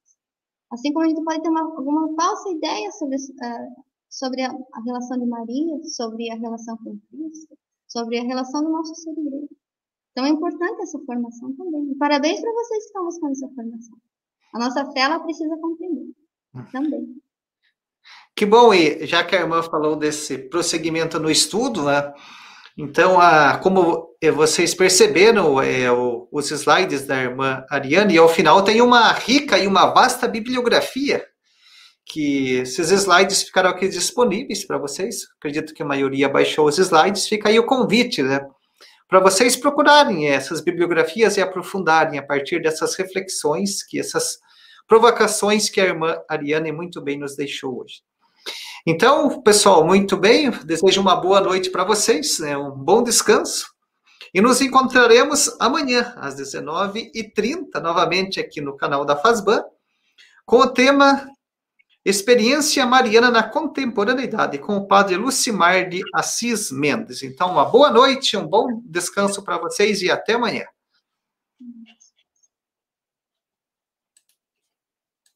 Assim como a gente pode ter uma, alguma falsa ideia sobre, uh, sobre a, a, relação de Maria, sobre a relação com Cristo, sobre a relação do nosso ser igreja. Então é importante essa formação também. E parabéns para vocês que estão buscando essa formação. A nossa fé ela precisa compreender também. Que bom, e já que a irmã falou desse prosseguimento no estudo, né? Então, a, como vocês perceberam, é, o, os slides da irmã Ariane, e ao final tem uma rica e uma vasta bibliografia, que esses slides ficaram aqui disponíveis para vocês. Acredito que a maioria baixou os slides. Fica aí o convite, né? Para vocês procurarem essas bibliografias e aprofundarem a partir dessas reflexões que essas provocações que a irmã Ariane muito bem nos deixou hoje. Então, pessoal, muito bem, desejo uma boa noite para vocês, né, um bom descanso, e nos encontraremos amanhã, às 19h30, novamente aqui no canal da Fazban, com o tema Experiência Mariana na Contemporaneidade, com o padre Lucimar de Assis Mendes. Então, uma boa noite, um bom descanso para vocês e até amanhã.